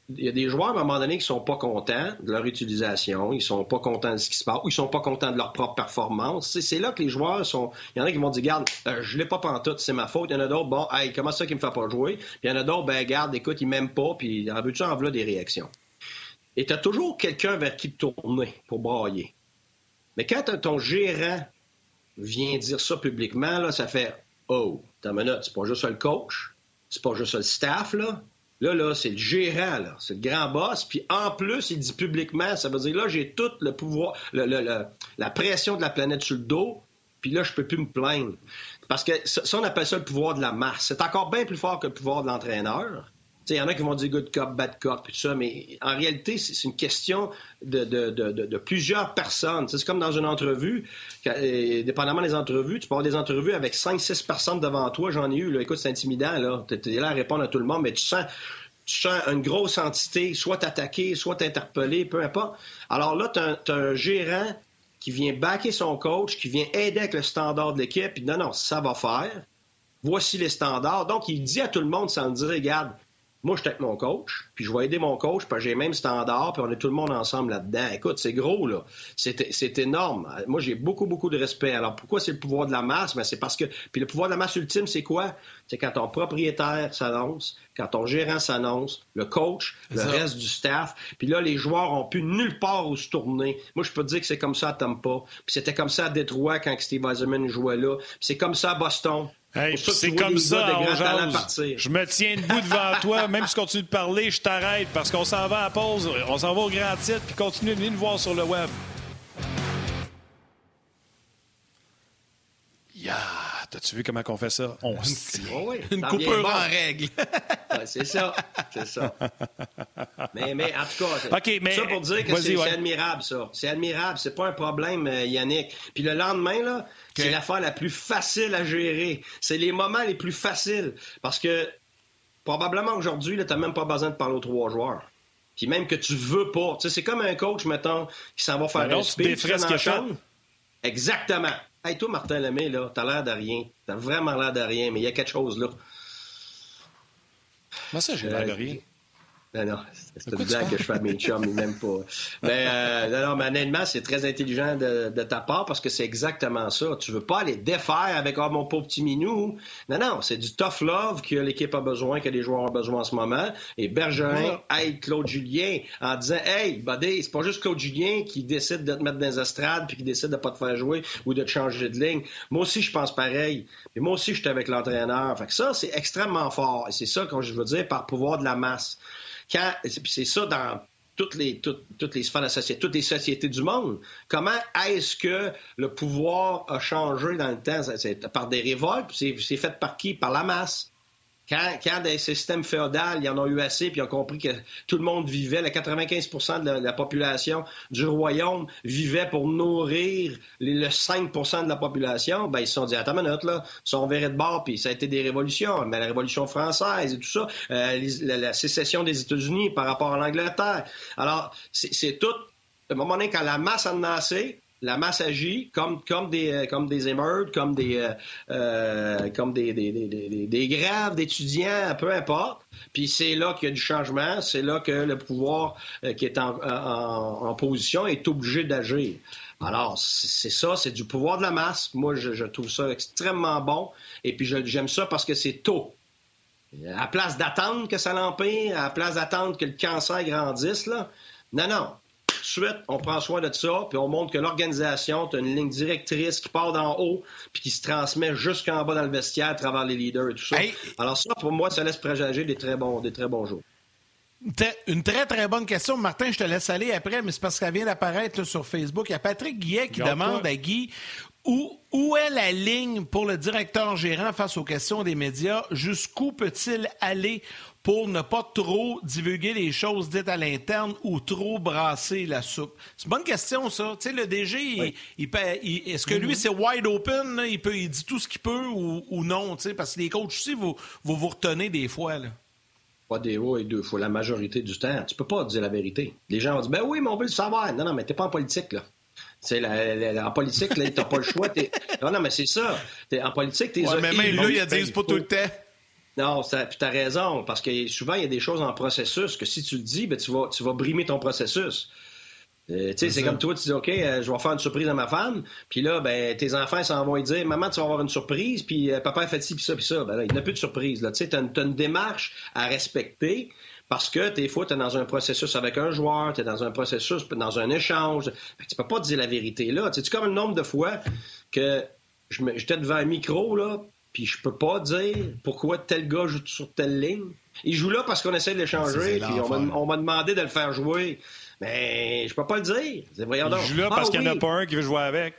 il y a des joueurs, à un moment donné, qui sont pas contents de leur utilisation, ils sont pas contents de ce qui se passe, ou ils sont pas contents de leur propre performance. C'est là que les joueurs sont... Il y en a qui vont dire, garde, euh, je l'ai pas pantoute, c'est ma faute. Il y en a d'autres, bon, hey, comment ça qu'il me fait pas jouer? Il y en a d'autres, ben, garde, écoute, il m'aime pas, puis en veux-tu en voilà des réactions. Et tu as toujours quelqu'un vers qui tourner pour brailler. Mais quand ton gérant vient dire ça publiquement, là, ça fait, oh, t'as minute, c'est pas juste le coach, c'est pas juste le staff, là, Là, là, c'est le gérant, là. C'est le grand boss. Puis en plus, il dit publiquement, ça veut dire là, j'ai tout le pouvoir, la pression de la planète sur le dos. Puis là, je peux plus me plaindre. Parce que ça, on appelle ça le pouvoir de la masse. C'est encore bien plus fort que le pouvoir de l'entraîneur. Il y en a qui vont dire good cop, bad cop, tout ça, mais en réalité, c'est une question de, plusieurs personnes. C'est comme dans une entrevue, euh, dépendamment des entrevues, tu peux avoir des entrevues avec 5-6 personnes devant toi, j'en ai eu, écoute, c'est intimidant, là. tu es là à répondre à tout le monde, mais tu sens, une grosse entité, soit t'attaquer, soit t'interpeller, peu importe. Alors là, tu as, un gérant qui vient backer son coach, qui vient aider avec le standard de l'équipe, puis non, non, ça va faire. Voici les standards. Donc, il dit à tout le monde sans dire, regarde, moi, je suis avec mon coach, puis je vais aider mon coach, puis j'ai le même standard, puis on est tout le monde ensemble là-dedans. Écoute, c'est gros, là. C'est énorme. Moi, j'ai beaucoup, beaucoup de respect. Alors, pourquoi c'est le pouvoir de la masse? Mais ben, c'est parce que... Puis le pouvoir de la masse ultime, c'est quoi? C'est quand ton propriétaire s'annonce, quand ton gérant s'annonce, le coach, le reste du staff, puis là, les joueurs ont pu nulle part où se tourner. Moi, je peux te dire que c'est comme ça à Tampa, puis c'était comme ça à Détroit quand Steve Eisenman jouait là, puis c'est comme ça à Boston c'est comme ça, Je me tiens debout devant toi, même si tu continues de parler, je t'arrête parce qu'on s'en va à pause, on s'en va au grand titre, puis continue de venir nous voir sur le web. T'as-tu vu comment on fait ça? On se oh Une coupure en règle. c'est ça. C'est ça. Mais, mais en tout cas, mais, ça pour dire que c'est admirable, ça. C'est admirable. C'est pas un problème, euh, Yannick. Puis le lendemain, là, c'est l'affaire la plus facile à gérer. C'est les moments les plus faciles. Parce que probablement aujourd'hui, tu n'as même pas besoin de parler aux trois joueurs. Puis même que tu veux pas. c'est comme un coach, mettons, qui s'en va faire un speech. Exactement. Hey, toi, Martin Lemay, là, t'as l'air de rien. T'as vraiment l'air de rien, mais il y a quelque chose là. Moi, ça, j'ai l'air de rien. Non, non, c'est une blague que je fais à mes chums, mais même pas. Mais, euh, non, mais honnêtement, c'est très intelligent de, ta part parce que c'est exactement ça. Tu veux pas aller défaire avec oh, mon pauvre petit minou. Non, non, c'est du tough love que l'équipe a besoin, que les joueurs ont besoin en ce moment. Et Bergerin aide Claude Julien en disant Hey, buddy, c'est pas juste Claude Julien qui décide de te mettre dans les estrades puis qui décide de pas te faire jouer ou de te changer de ligne. Moi aussi, je pense pareil. Mais moi aussi, je suis avec l'entraîneur. Fait que ça, c'est extrêmement fort. Et c'est ça, quand je veux dire, par pouvoir de la masse c'est ça dans toutes les, toutes, toutes les toutes les sociétés du monde. Comment est-ce que le pouvoir a changé dans le temps? C'est par des révoltes, c'est fait par qui? Par la masse. Quand, des systèmes féodaux, y en ont eu assez, puis ils ont compris que tout le monde vivait, le 95% de la, population du royaume vivait pour nourrir le 5% de la population, ben ils se sont dit, attends une minute, là, ils sont verrés de bord, puis ça a été des révolutions, mais la révolution française et tout ça, euh, la, sécession des États-Unis par rapport à l'Angleterre. Alors, c'est tout, à un moment donné, quand la masse a assez, la masse agit comme, comme des euh, comme des émeutes, comme des euh, euh, comme des, des, des, des grèves d'étudiants, peu importe. Puis c'est là qu'il y a du changement, c'est là que le pouvoir qui est en, en, position est obligé d'agir. Alors, c'est ça, c'est du pouvoir de la masse. Moi, je, je trouve ça extrêmement bon. Et puis, j'aime ça parce que c'est tôt. À place d'attendre que ça l'empire, à place d'attendre que le cancer grandisse, là, non, non suite, on prend soin de ça, puis on montre que l'organisation, tu une ligne directrice qui part d'en haut, puis qui se transmet jusqu'en bas dans le vestiaire à travers les leaders et tout ça. Alors ça, pour moi, ça laisse présager des très bons, des très bons jours. Une très, très bonne question. Martin, je te laisse aller après, mais c'est parce qu'elle vient d'apparaître sur Facebook. Il y a Patrick Guillet qui demande à Guy où, où, est la ligne pour le directeur gérant face aux questions des médias? Jusqu'où peut-il aller? Pour ne pas trop divulguer les choses dites à l'interne ou trop brasser la soupe? C'est une bonne question, ça. Tu sais, le DG, il, est-ce que lui, c'est wide open? Il, peut, il dit tout ce qu'il peut ou, non? Parce que les coachs aussi, vous vous, vous retenez des fois. Là. Pas des fois et deux fois, la majorité du temps. Tu peux pas dire la vérité. Les gens vont dire, ben oui, mais on veut le savoir. Non, non, mais t'es pas en politique, là. La, en politique, là, t'as pas le choix. Non, non, mais c'est ça. en politique, t'es... Ouais, mais même là, ils disent pas tout le temps. Non, tu as raison, parce que souvent, il y a des choses en processus que si tu le dis, ben, tu, vas, tu vas brimer ton processus. Euh, c'est comme toi, tu dis, OK, euh, je vais faire une surprise à ma femme, puis là, ben, tes enfants s'en vont dire, maman, tu vas avoir une surprise, puis euh, papa fait ci, puis ça, puis ça. Ben là, il n'y a plus de surprise. Tu sais, as, une démarche à respecter parce que des fois, tu es dans un processus avec un joueur, tu es dans un processus, dans un échange. Ben, tu peux pas dire la vérité là. Tu sais, comme le nombre de fois que j'étais devant un micro, là, puis je peux pas dire pourquoi tel gars joue sur telle ligne. Il joue là parce qu'on essaie de l'échanger, puis on m'a demandé de le faire jouer. Mais je peux pas le dire. Il joue là parce ah qu'il n'y en a pas un qui veut jouer avec.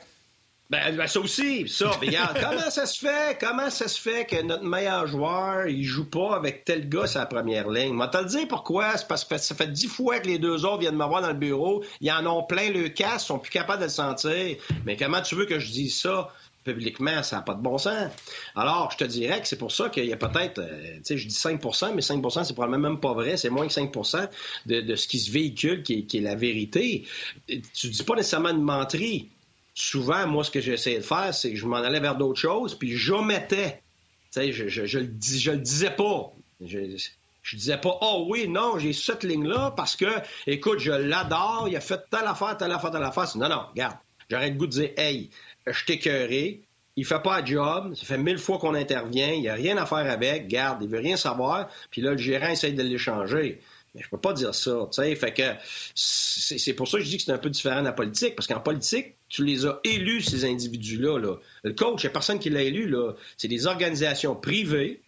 Ben, ben ça aussi, ça. regarde, comment ça se fait? Comment ça se fait que notre meilleur joueur, il joue pas avec tel gars sur la première ligne? Moi, te le dire pourquoi. C'est parce que ça fait dix fois que les deux autres viennent me voir dans le bureau. Ils en ont plein le casse, sont plus capables de le sentir. Mais comment tu veux que je dise ça? Publiquement, ça n'a pas de bon sens. Alors, je te dirais que c'est pour ça qu'il y a peut-être, euh, tu sais, je dis 5% mais 5% c'est probablement même pas vrai, c'est moins que 5% de, ce qui se véhicule qui est, la vérité. Tu dis pas nécessairement une menterie. Souvent, moi, ce que j'essayais de faire, c'est que je m'en allais vers d'autres choses, puis j'omettais. Tu sais, je, je, je, le je le disais pas. Je, je disais pas, oh oui, non, j'ai cette ligne-là parce que, écoute, je l'adore, il a fait telle affaire, telle affaire, telle affaire. Non, non, regarde, j'aurais le goût de dire, hey, je t'écœuré, il fait pas de job, ça fait mille fois qu'on intervient, il n'y a rien à faire avec, garde, il veut rien savoir, puis là, le gérant essaye de l'échanger. Mais je peux pas dire ça, tu sais. Fait que c'est pour ça que je dis que c'est un peu différent de la politique, parce qu'en politique, tu les as élus, ces individus-là. Là. Le coach, il n'y a personne qui l'a élu, là. C'est des organisations privées,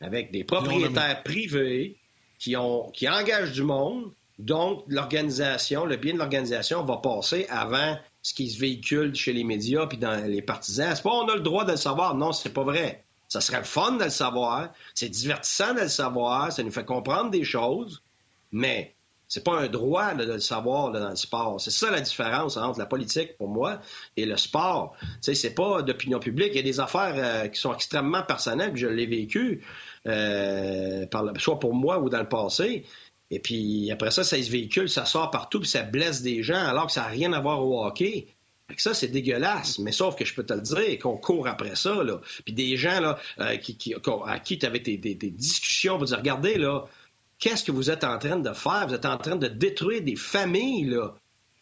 avec des propriétaires privés, qui, ont, qui engagent du monde. Donc, l'organisation, le bien de l'organisation va passer avant ce qui se véhicule chez les médias puis dans les partisans. C'est pas on a le droit de le savoir. Non, c'est pas vrai. Ça serait le fun de le savoir. C'est divertissant de le savoir. Ça nous fait comprendre des choses. Mais c'est pas un droit de le savoir dans le sport. C'est ça la différence entre la politique, pour moi, et le sport. Sais, c'est pas d'opinion publique. Il y a des affaires euh, qui sont extrêmement personnelles, puis je l'ai vécu, euh, soit pour moi ou dans le passé. Et puis après ça, ça se véhicule, ça sort partout, puis ça blesse des gens alors que ça n'a rien à voir au hockey. Fait ça, c'est dégueulasse. Mais sauf que je peux te le dire, qu'on court après ça, là. Puis des gens là, euh, qui, à qui tu avais des, discussions pour dire regardez, là, qu'est-ce que vous êtes en train de faire? Vous êtes en train de détruire des familles,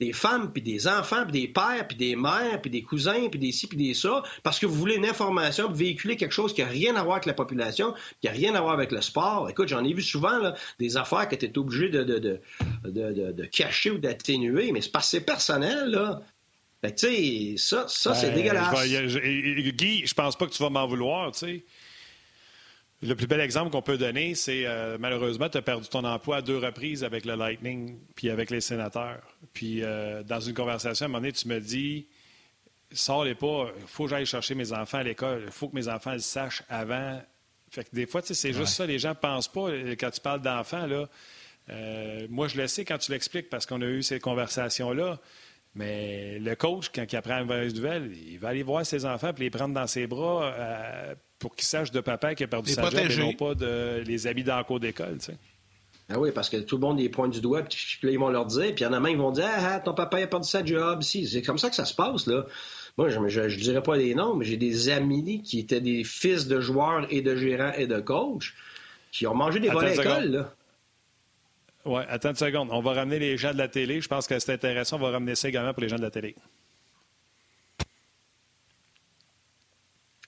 des femmes, puis des enfants, puis des pères, puis des mères, puis des cousins, puis des ci, puis des ça, parce que vous voulez une information, puis véhiculer quelque chose qui n'a rien à voir avec la population, qui n'a rien à voir avec le sport. Écoute, j'en ai vu souvent là, des affaires que tu es obligé de, de, de, de, cacher ou d'atténuer, mais c'est parce que c'est personnel, là. Fait tu sais, ça, ça c'est ben, dégueulasse. Guy, je pense pas que tu vas m'en vouloir, tu sais. Le plus bel exemple qu'on peut donner, c'est euh, malheureusement, tu as perdu ton emploi à deux reprises avec le Lightning puis avec les sénateurs. Puis euh, dans une conversation, à un moment donné, tu me dis sors-les pas, il faut que j'aille chercher mes enfants à l'école, il faut que mes enfants le sachent avant. Fait que des fois, c'est juste ça, les gens ne pensent pas, euh, quand tu parles d'enfants, là. moi, je le sais quand tu l'expliques parce qu'on a eu ces conversations-là. Mais le coach, quand il apprend une mauvaise nouvelle, il va aller voir ses enfants et les prendre dans ses bras pour qu'ils sachent de papa qui a perdu sa job et non pas de les habits dans le cours d'école. Ah oui, parce que tout le monde les pointe du doigt, puis ils vont leur dire, puis il y en a même, ils vont dire Ah, ton papa a perdu sa job. Si, c'est comme ça que ça se passe, là. Moi, je ne dirais pas les noms, mais j'ai des amis qui étaient des fils de joueurs et de gérants et de coachs qui ont mangé des volets à l'école, là. Oui, attends une seconde. On va ramener les gens de la télé. Je pense que c'est intéressant. On va ramener ça également pour les gens de la télé.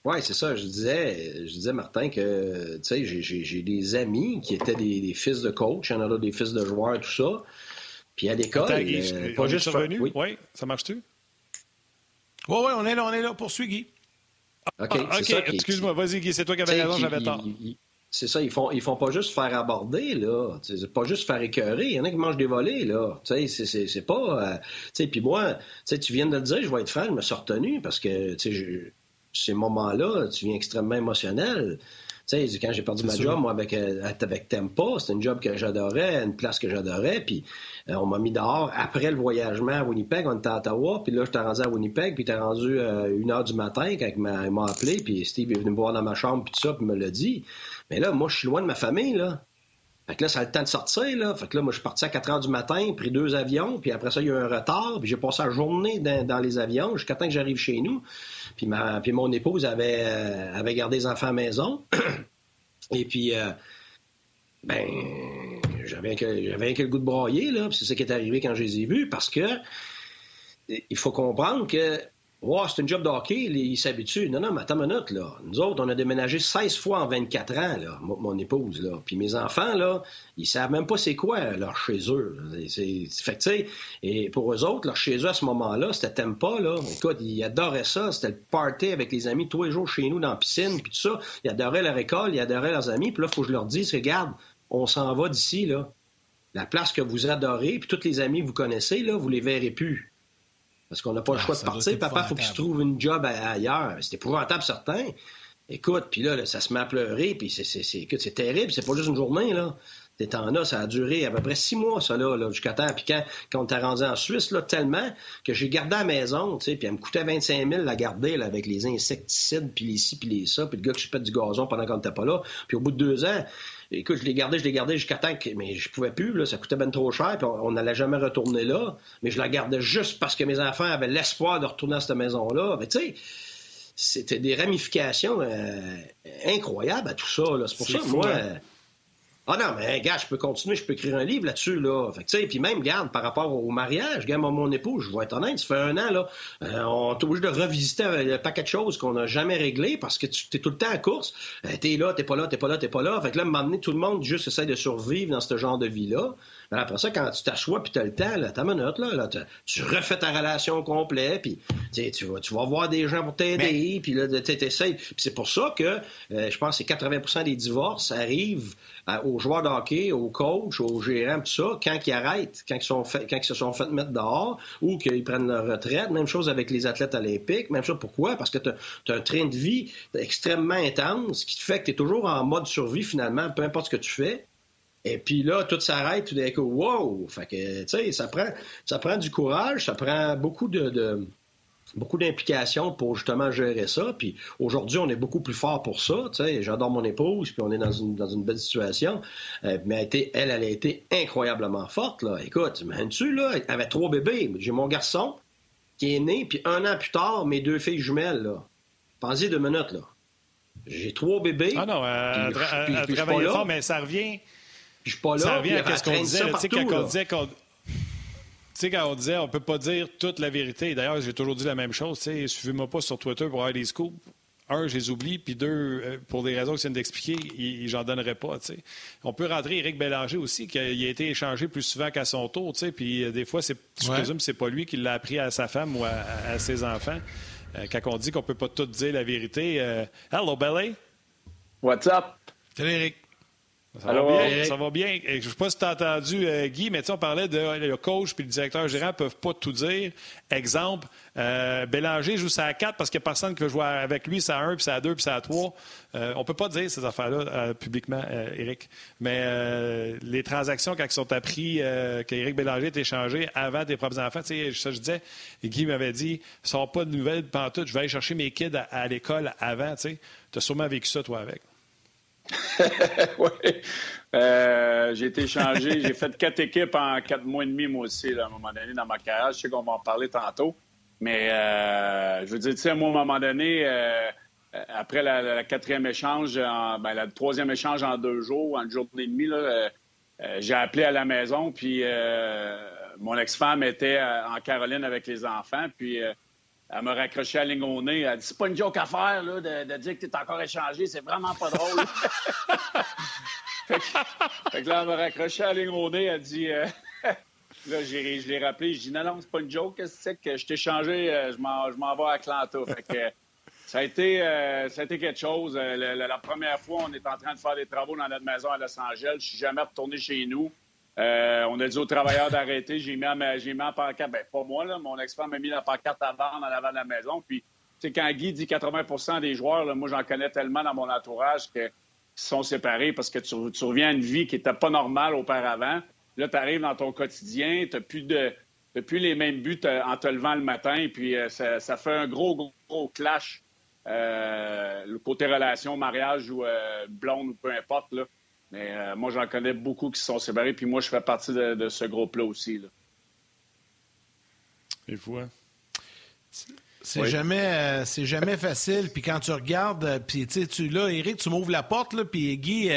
Oui, c'est ça. Je disais, je disais, Martin, que j'ai des amis qui étaient des, fils de coach, il y en a des fils de joueurs, tout ça. Puis à l'école, euh, pas juste revenu? Oui. oui, ça marche-tu? Oui, oui, on est là, on est là. Poursuis, Guy. OK, ah, excuse-moi, vas-y, Guy, c'est toi qui avais raison, j'avais tort. C'est ça, ils font, ils font pas juste faire aborder, là. C'est pas juste faire écœurer. Il y en a qui mangent des volets, là. Tu sais, c'est pas. Euh, tu sais, puis moi, tu viens de le dire, je vais être franc, je me suis retenu parce que, tu sais, ces moments-là, tu viens extrêmement émotionnel. Tu sais, quand j'ai perdu ma job, moi, avec, euh, avec Tempa, c'était une job que j'adorais, une place que j'adorais, puis euh, on m'a mis dehors après le voyagement à Winnipeg, on était à Ottawa, puis là, j'étais rendu à Winnipeg, puis t'es rendu euh, une heure du matin quand il m'a appelé, puis Steve est venu me voir dans ma chambre, puis tout ça, puis me l'a dit. Mais là, moi, je suis loin de ma famille, là. Fait que là, ça a le temps de sortir, là. Fait que là, moi, je suis parti à 4 heures du matin, pris deux avions, puis après ça, il y a eu un retard, puis j'ai passé la journée dans, les avions jusqu'à temps que j'arrive chez nous. Puis, mon épouse avait, euh, avait gardé les enfants à la maison. Et puis, euh, ben, j'avais un, j'avais le goût de broyer, là. c'est ça qui est arrivé quand je les ai vus, parce que il faut comprendre que Oh, c'est une job de hockey, il s'habitue. Non, non, mais attends une minute, là. Nous autres, on a déménagé 16 fois en 24 ans, là, mon, épouse, là. Puis mes enfants, là, ils savent même pas c'est quoi, leur chez eux. C'est, tu sais, et pour eux autres, leur chez eux à ce moment-là, c'était t'aimes pas, là. Écoute, ils adoraient ça. C'était le party avec les amis tous les jours chez nous dans la piscine, puis tout ça. Ils adoraient leur école, ils adoraient leurs amis. Puis là, faut que je leur dise, regarde, on s'en va d'ici, là. La place que vous adorez, puis tous les amis que vous connaissez, là, vous les verrez plus. Parce qu'on n'a pas le ah, choix de partir. Papa, il faut qu'il se trouve une job ailleurs. C'est épouvantable, certain. Écoute, puis là, ça se met à pleurer, puis c'est terrible. C'est pas juste une journée, là. Ces temps-là, ça a duré à peu près six mois, ça, là, jusqu'à temps. Puis quand, quand on était rendu en Suisse, là, tellement que j'ai gardé à la maison, tu sais, puis elle me coûtait 25 000 la garder, là, avec les insecticides, puis les ci, puis les ça, puis le gars qui se pète du gazon pendant qu'on n'était pas là. Puis au bout de deux ans, écoute, je l'ai gardé, je l'ai gardé jusqu'à temps que. Mais je pouvais plus, là, ça coûtait bien trop cher, puis on n'allait jamais retourner là. Mais je la gardais juste parce que mes enfants avaient l'espoir de retourner à cette maison-là. Mais tu sais, c'était des ramifications euh, incroyables à tout ça. C'est pour ça que moi. Hein? Ah non, mais gars, je peux continuer, je peux écrire un livre là-dessus, là. Fait que, puis même, garde, par rapport au mariage, gars, mon épouse, je vais être honnête, ça fait un an, là, euh, on est obligé de revisiter un paquet de choses qu'on n'a jamais réglées parce que tu es tout le temps en course. Euh, t'es là, t'es pas là, t'es pas là, t'es pas là. Fait que là, à un moment donné, tout le monde juste essaie de survivre dans ce genre de vie-là. Mais après ça, quand tu t'assois puis tu as le temps, là, ta minute, là, là tu refais ta relation complète, puis tu vas, tu vas voir des gens pour t'aider, puis là, tu essaies. Puis c'est pour ça que euh, je pense que 80% des divorces arrivent aux joueurs de hockey, aux coachs, aux gérants, tout ça, quand ils arrêtent, quand ils, sont fait, quand se sont fait mettre dehors ou qu'ils prennent leur retraite. Même chose avec les athlètes olympiques. Même chose pourquoi? Parce que tu as, un train de vie extrêmement intense qui te fait que tu es toujours en mode survie finalement, peu importe ce que tu fais. Et puis là, tout s'arrête, tout d'un coup, wow! Fait que, tu sais, ça prend, ça prend du courage, ça prend beaucoup de, beaucoup d'implications pour justement gérer ça. Puis aujourd'hui, on est beaucoup plus fort pour ça. Tu sais, j'adore mon épouse, puis on est dans une, dans une belle situation. Euh, mais elle, été, elle, elle a été incroyablement forte. Là. Écoute, imagines-tu, là, elle avait trois bébés. J'ai mon garçon qui est né, puis un an plus tard, mes deux filles jumelles. Là. Pensez deux minutes, là. J'ai trois bébés. Ah non, elle, travaillait fort, mais ça revient je suis pas là. Ça revient à ce qu'on disait. Tu sais, quand on disait qu'on. Tu sais, quand on disait on peut pas dire toute la vérité, d'ailleurs, j'ai toujours dit la même chose, tu sais, suivez-moi pas sur Twitter pour avoir des scoops. Un, je les oublie, puis deux, euh, pour des raisons que je viens d'expliquer, j'en donnerai pas, tu sais. On peut rentrer Éric Bélanger aussi, qui a, été échangé plus souvent qu'à son tour, tu sais, puis euh, des fois, c'est, je présume que c'est pas lui qui l'a appris à sa femme ou à, ses enfants. Euh, quand on dit qu'on peut pas tout dire la vérité. hello, Belly. What's up? Salut, Eric. Ça va bien. Ça va bien. Je ne sais pas si tu as entendu, euh, Guy, mais on parlait de le coach puis le directeur gérant ne peuvent pas tout dire. Exemple, euh, Bélanger joue ça à 4 parce qu'il n'y a personne qui veut jouer avec lui, ça à 1, puis ça à 2, puis ça à 3. Euh, on ne peut pas dire ces affaires-là publiquement, Eric. Mais les transactions, quand ils sont appris qu'Éric Bélanger est échangé avant tes propres enfants, ça je disais, Guy m'avait dit, sors pas de nouvelles pantoute, je vais aller chercher mes kids à, l'école avant. Tu as sûrement vécu ça, toi, avec. oui. Euh, j'ai été échangé. j'ai fait quatre équipes en quatre mois et demi, moi aussi, à un moment donné, dans ma carrière. Je sais qu'on va en parler tantôt. Mais euh, je veux dire, tu sais, moi, à un moment donné, euh, après la, quatrième échange, en, ben, le troisième échange en deux jours, en une journée et demie, j'ai appelé à la maison, puis mon ex-femme était en Caroline avec les enfants, puis elle m'a raccroché à la ligne au nez. Elle a dit C'est pas une joke à faire là, de, dire que tu es encore échangé, c'est vraiment pas drôle. fait, que, là, elle m'a raccroché à la ligne au nez. Elle a dit euh, Là, je l'ai rappelé. Je dis Non, non, c'est pas une joke. Qu'est-ce que c'est que je t'ai changé euh, Je m'en vais à Atlanta. Fait que, ça a, été, euh, ça a été quelque chose. La, première fois, on est en train de faire des travaux dans notre maison à Los Angeles. Je suis jamais retourné chez nous. Euh, on a dit aux travailleurs d'arrêter. J'ai mis, j'ai mis en pancarte, ben, pas moi, là, mon ex-femme m'a mis la pancarte vendre en avant de la maison. Puis, tu quand Guy dit 80% des joueurs, moi, j'en connais tellement dans mon entourage qu'ils sont séparés parce que tu, reviens à une vie qui n'était pas normale auparavant. Là, tu arrives dans ton quotidien, tu n'as plus, plus les mêmes buts euh, en te levant le matin. Puis, euh, ça, fait un gros, gros, clash. le côté relation, mariage ou blonde ou peu importe. Là. Mais euh, moi, j'en connais beaucoup qui se sont séparés, puis moi, je fais partie de, ce groupe-là aussi. Là. Et vous, C'est jamais, euh, c'est jamais facile. Puis quand tu regardes, euh, puis tu là, Eric, tu m'ouvres la porte, là, puis Guy,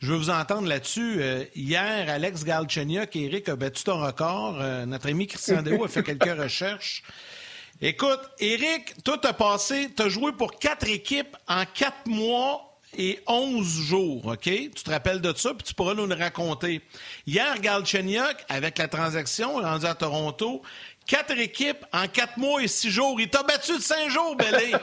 je veux vous entendre là-dessus. hier, Alex Galchenyuk et Eric a battu ton record. notre ami Christian Dehaut a fait quelques recherches. Écoute, Eric, toi, t'as passé, t'as joué pour quatre équipes en quatre mois et 11 jours, OK? Tu te rappelles de ça, puis tu pourras nous le raconter. Hier, Galchenyuk, avec la transaction, rendu à Toronto, quatre équipes en quatre mois et six jours. Il t'a battu de cinq jours, Belé!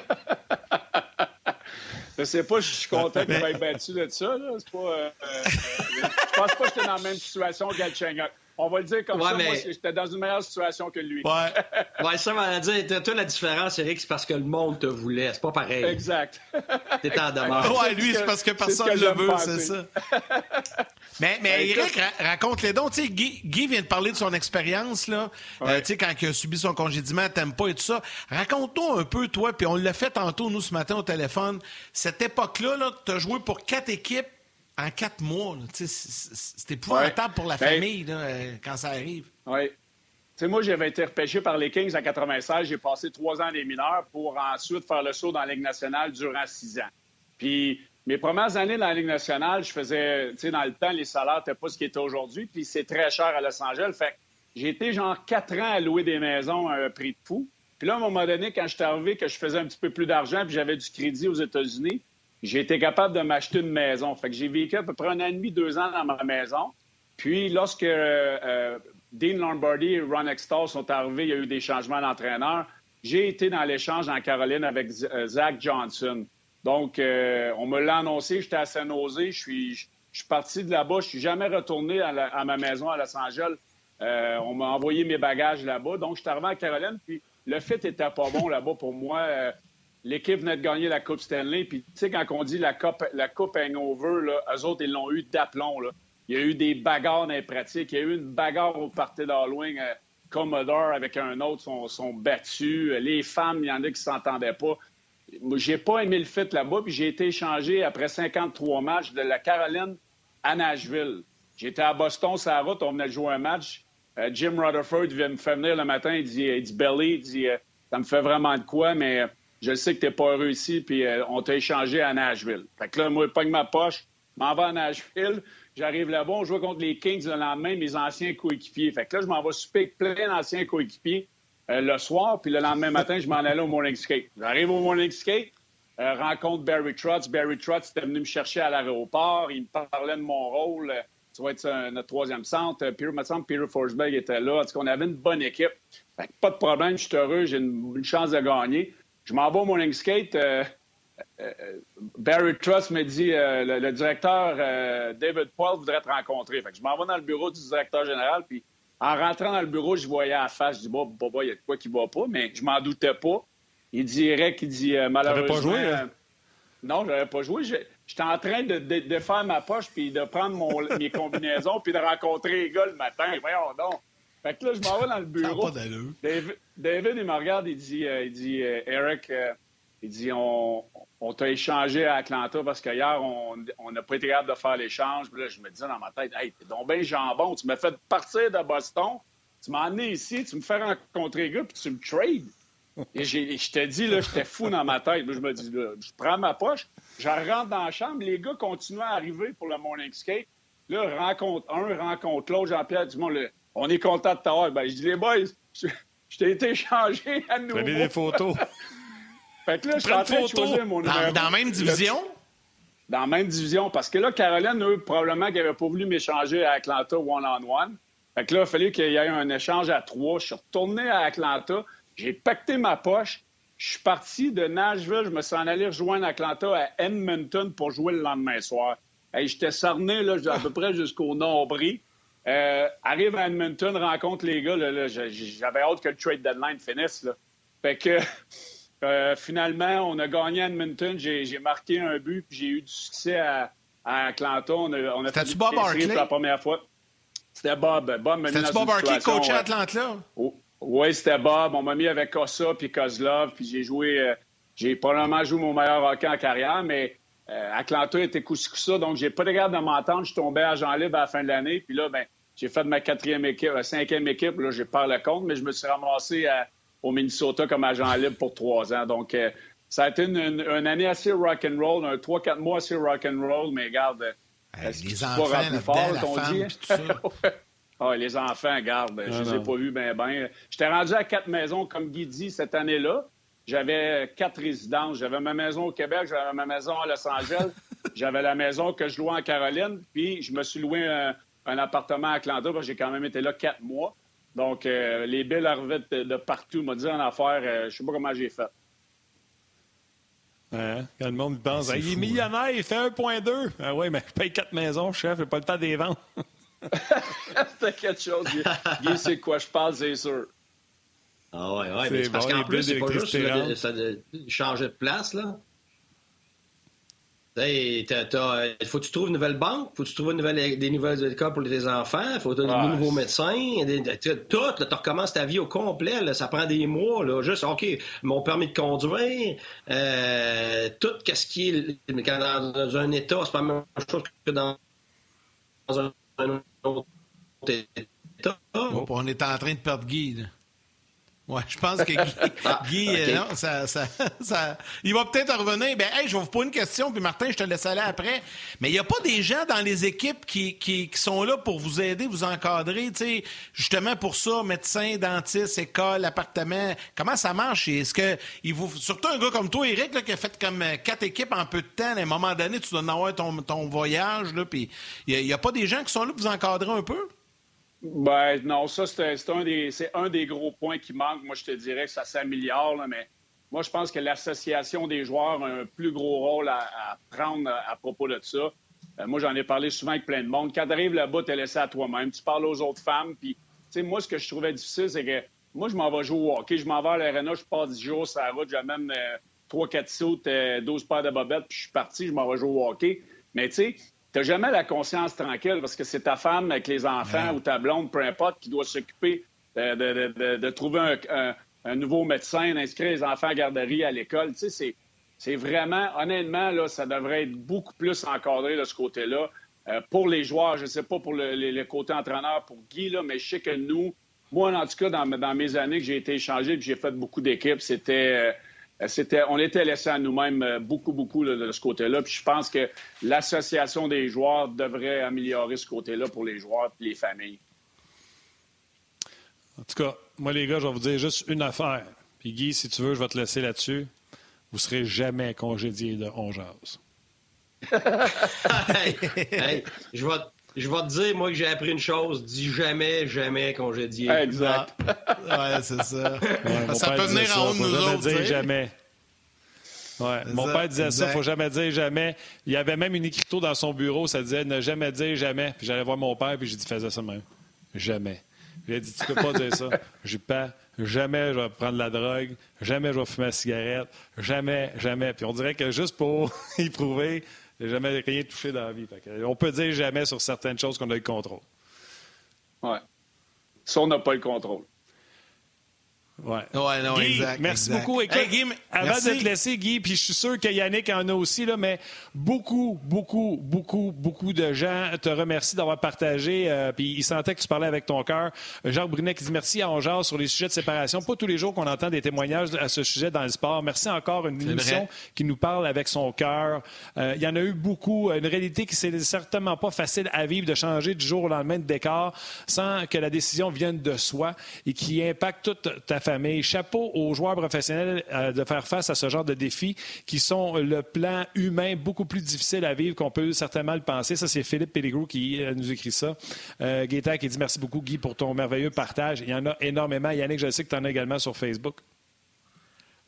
Je sais pas, je suis content qu'il m'ait battu de ça. Là. Pas, euh, euh, je pense pas que j'étais dans la même situation que Galchenyuk. On va le dire comme ça. Moi, j'étais dans une meilleure situation que lui. Ouais. ouais, ça, on va dire. Toi, la différence, Eric, c'est parce que le monde te voulait. C'est pas pareil. Exact. T'es en demande. Ouais, lui, c'est parce que personne ne le veut, c'est ça. mais, mais ben, Eric, raconte-les donc. Tu sais, Guy, Guy, vient de parler de son expérience, là. Euh, tu sais, quand il a subi son congédiement, t'aimes pas et tout ça. Raconte-nous un peu, toi, puis on l'a fait tantôt, nous, ce matin, au téléphone. Cette époque-là, -là, tu as joué pour quatre équipes en quatre mois. C'est épouvantable pour la ben, famille euh, quand ça arrive. Oui. moi, j'avais été repêché par les Kings en 96. J'ai passé trois ans des mineurs pour ensuite faire le saut dans la Ligue nationale durant six ans. Puis mes premières années dans la Ligue nationale, je faisais, tu sais, dans le temps, les salaires n'étaient pas ce qu'ils étaient aujourd'hui. Puis c'est très cher à Los Angeles. Fait j'ai été genre quatre ans à louer des maisons à un prix de fou. Puis là, à un moment donné, quand je suis arrivé, que je faisais un petit peu plus d'argent, puis j'avais du crédit aux États-Unis, j'ai été capable de m'acheter une maison. Fait que j'ai vécu à peu près un an et demi, deux ans dans ma maison. Puis lorsque euh, euh, Dean Lombardi et Ron Extall sont arrivés, il y a eu des changements d'entraîneur. J'ai été dans l'échange en Caroline avec euh, Zach Johnson. Donc, on me l'a annoncé, j'étais à San je suis, je, suis parti de là-bas, je suis jamais retourné à, ma maison à Los Angeles. on m'a envoyé mes bagages là-bas, donc je suis arrivé à Caroline, puis le fit était pas bon là-bas pour moi l'équipe venait de gagner la Coupe Stanley. Puis, tu sais, quand on dit la Coupe, la coupe Hangover, là, eux autres, ils l'ont eu d'aplomb. Il y a eu des bagarres dans les pratiques. Il y a eu une bagarre au party d'Halloween. Euh, Commodore avec un autre sont, sont battus. Les femmes, il y en a qui s'entendaient pas. J'ai pas aimé le fit là-bas, puis j'ai été échangé après 53 matchs de la Caroline à Nashville. J'étais à Boston, sur la route, on venait de jouer un match. Euh, Jim Rutherford vient me faire venir le matin, il dit, il dit Belly, il dit, euh, ça me fait vraiment de quoi, mais je sais que tu n'es pas heureux ici, puis euh, on t'a échangé à Nashville. Fait que là, moi, je pogne ma poche, m'en vais à Nashville, j'arrive là-bas, on joue contre les Kings le lendemain, mes anciens coéquipiers. Fait que là, je m'en vais souper avec plein d'anciens coéquipiers euh, le soir, puis le lendemain matin, je m'en allais au morning skate. J'arrive au morning skate, euh, rencontre Barry Trotz. Barry Trotz était venu me chercher à l'aéroport, il me parlait de mon rôle. ça va être notre troisième centre. Peter, me semble Peter Forsberg était là. En tout on avait une bonne équipe. Fait que pas de problème, je suis heureux, j'ai une chance de gagner. Je m'en vais au morning skate. Euh, euh, Barry Truss me dit euh, le, directeur David Paul voudrait te rencontrer. Fait que je m'en vais dans le bureau du directeur général, puis en rentrant dans le bureau, je voyais à la face, je dis, bon, bah, il y a de quoi qui va pas, mais je m'en doutais pas. Il dirait qu'il dit, malheureusement... pas joué, hein? non, je n'avais pas joué. J'étais en train de, faire ma poche, puis de prendre mon, mes combinaisons, puis de rencontrer les gars le matin. Voyons donc. Fait que là, je m'en vais dans le bureau. David, David, il me regarde, il dit, euh, il dit euh, Eric, euh, Il dit On, on t'a échangé à Atlanta parce qu'hier, on n'a pas été capable de faire l'échange. Puis là, je me disais dans ma tête Hey, t'es donc bien jambon, tu m'as fait partir de Boston, tu m'as emmené ici, tu me fais rencontrer les gars, puis tu me trades. Et je te dis, là, j'étais fou dans ma tête. je me dis, je prends ma poche, je rentre dans la chambre, les gars continuent à arriver pour le morning skate. Là, rencontre un, rencontre l'autre, Jean-Pierre Dumont, le, on est content de t'avoir. Ben, je dis, les boys, je, t'ai été échangé à nouveau. Prenez des photos. fait que là, je suis en train de choisir mon numéro. Dans, la même division? Dans la même division, parce que là, Caroline, eux, probablement qu'elle n'avait pas voulu m'échanger à Atlanta one-on-one. Fait que là, il fallu qu'il y ait un échange à trois. Je suis retourné à Atlanta. J'ai pacté ma poche. Je suis parti de Nashville. Je me suis en allé rejoindre Atlanta à Edmonton pour jouer le lendemain soir. Hey, J'étais cerné là, à peu près jusqu'au nombril. Euh, arrive à Edmonton, rencontre les gars. J'avais hâte que le trade deadline finisse. Là. Fait que euh, finalement, on a gagné à Edmonton. J'ai marqué un but, puis j'ai eu du succès à, Atlanta. On a, on a fait Bob pour la première fois. C'était Bob. Bob C'était Bob Barkley, coach à Atlanta? Oh. Oui, c'était Bob. On m'a mis avec Kossa puis Kozlov, puis j'ai joué. Euh, j'ai probablement joué mon meilleur hockey en carrière, mais euh, Atlanta était ça, donc j'ai pas de garde de m'entendre. Je suis tombé à Jean Libre à la fin de l'année, puis là, ben, j'ai fait ma quatrième équipe, euh, cinquième équipe. Là, j'ai pas le compte, mais je me suis ramassé au Minnesota comme agent libre pour trois ans. Donc, ça a été une, année assez rock and roll, un trois quatre mois assez rock and roll, mais regarde, les enfants, pas fort, la femme, dit, hein? Ah, les enfants, garde, je ne les ai pas vus bien, bien. J'étais rendu à quatre maisons, comme Guy dit, cette année-là. J'avais quatre résidences. J'avais ma maison au Québec, j'avais ma maison à Los Angeles, j'avais la maison que je louais en Caroline, puis je me suis loué un, appartement à Atlanta, parce que j'ai quand même été là quatre mois. Donc, euh, les billes arrivaient de, partout. m'a dit en affaire, je euh, je sais pas comment j'ai fait. quand le monde pense, il est millionnaire, il fait 1,2. Ah oui, mais je paye quatre maisons, chef, j'ai pas le temps de les vendre. C'était quelque chose. Guy, c'est quoi? Je parle, c'est sûr. Ah ouais, ouais, mais parce qu'en plus, c'est pas juste de, ça de, changer de place, là. Il faut que tu trouves une nouvelle banque, faut que tu trouves une nouvelle, des nouvelles écoles pour tes enfants, faut que tu aies un nouveau médecin, tout, tu recommences ta vie au complet, là, ça prend des mois, là, juste, OK, mon permis de conduire, euh, tout ce qui est dans un État, c'est pas la même chose que dans un on est en train de perdre Guy. Ouais, je pense que Guy, ah, euh, non, ça, ça, ça, il va peut-être revenir. Ben, hey, je vais vous poser une question, puis Martin, je te laisse aller après. Mais il n'y a pas des gens dans les équipes qui, qui, sont là pour vous aider, vous encadrer, tu sais, justement pour ça, médecin, dentiste, école, appartement. Comment ça marche? Est-ce que il vous, surtout un gars comme toi, Eric, là, qui a fait comme euh, quatre équipes en peu de temps, à un moment donné, tu dois en avoir ton, ton voyage, là, puis il n'y a, a, pas des gens qui sont là pour vous encadrer un peu? Ben non, ça, c'est un, des, un des gros points qui manque. Moi, je te dirais que ça s'améliore, mais moi, je pense que l'association des joueurs a un plus gros rôle à, prendre à, propos de ça. Euh, moi, j'en ai parlé souvent avec plein de monde. Quand tu arrives là-bas, tu es laissé à toi-même. Tu parles aux autres femmes. Puis, tu sais, moi, ce que je trouvais difficile, c'est que moi, je m'en vais jouer au hockey. Je m'en vais à l'arena, je passe 10 jours sur la route, j'amène euh, 3-4 sautes, 12 paires de bobettes, puis je suis parti, je m'en vais jouer au hockey. Mais, tu sais, tu jamais la conscience tranquille parce que c'est ta femme avec les enfants ou ta blonde, peu importe, qui doit s'occuper de, trouver un, nouveau médecin, d'inscrire les enfants à garderie à l'école. Tu sais, c'est vraiment, honnêtement, là, ça devrait être beaucoup plus encadré de ce côté-là. Euh, pour les joueurs, je ne sais pas pour le, côté entraîneur, pour Guy, là, mais je sais que nous, moi, en tout cas, dans, dans mes années que j'ai été échangé et j'ai fait beaucoup d'équipes, c'était. Euh, on était laissé à nous-mêmes euh, beaucoup, beaucoup de ce côté-là. Puis je pense que l'association des joueurs devrait améliorer ce côté-là pour les joueurs et les familles. En tout cas, moi, les gars, je vais vous dire juste une affaire. Puis Guy, si tu veux, je vais te laisser là-dessus. Vous ne serez jamais congédié de Ongeaz. hey, je vais je vais te dire, moi, que j'ai appris une chose. Dis jamais, jamais congédié. Exact. ouais, c'est ça. ça peut venir en haut de nous autres. dire jamais. Ouais. Mon père disait ça, il ne faut jamais dire jamais. Il y avait même une écriture dans son bureau, ça disait ne jamais dire jamais. Puis j'allais voir mon père, puis j'ai dit faisais ça même. Jamais. Il a dit tu peux pas dire ça. J'ai pas jamais je vais prendre la drogue, jamais je vais fumer la cigarette, jamais, jamais. Puis on dirait que juste pour y prouver, j'ai jamais rien touché dans la vie. on peut dire jamais sur certaines choses qu'on a le contrôle. Oui. Ça, on n'a pas le contrôle. Ouais. ouais non, Guy, exact, merci exact. beaucoup. Écoute, Hey, Guy, avant merci. de te laisser, Guy, puis je suis sûr que Yannick en a aussi, là, mais beaucoup, beaucoup, beaucoup, beaucoup de gens te remercient d'avoir partagé. euh, puis ils sentaient que tu parlais avec ton cœur. Jacques Brunet qui dit merci à Ongeard sur les sujets de séparation. Pas tous les jours qu'on entend des témoignages à ce sujet dans le sport. Merci encore une émission vrai. qui nous parle avec son cœur. Euh, Il y en a eu beaucoup. Une réalité qui c'est certainement pas facile à vivre de changer du jour au lendemain de décor sans que la décision vienne de soi et qui impacte toute ta Chapeau aux joueurs professionnels euh, de faire face à ce genre de défis qui sont le plan humain beaucoup plus difficile à vivre qu'on peut certainement le penser. Ça, c'est Philippe Pellegrou qui euh, nous écrit ça. Euh, Gaétan qui dit merci beaucoup, Guy, pour ton merveilleux partage. Il y en a énormément. Yannick, je sais que tu en as également sur Facebook.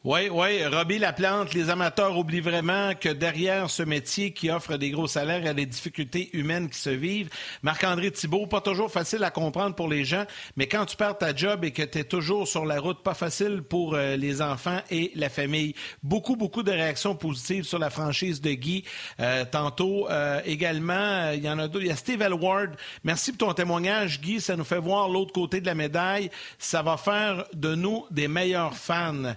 Oui, oui. Robbie Laplante, les amateurs oublient vraiment que derrière ce métier qui offre des gros salaires, il y a des difficultés humaines qui se vivent. Marc-André Thibault, pas toujours facile à comprendre pour les gens, mais quand tu perds ta job et que tu es toujours sur la route, pas facile pour euh, les enfants et la famille. Beaucoup, beaucoup de réactions positives sur la franchise de Guy. Euh, tantôt, euh, également, il y en a d'autres. Il y a Steve Elward. Merci pour ton témoignage, Guy. Ça nous fait voir l'autre côté de la médaille. Ça va faire de nous des meilleurs fans.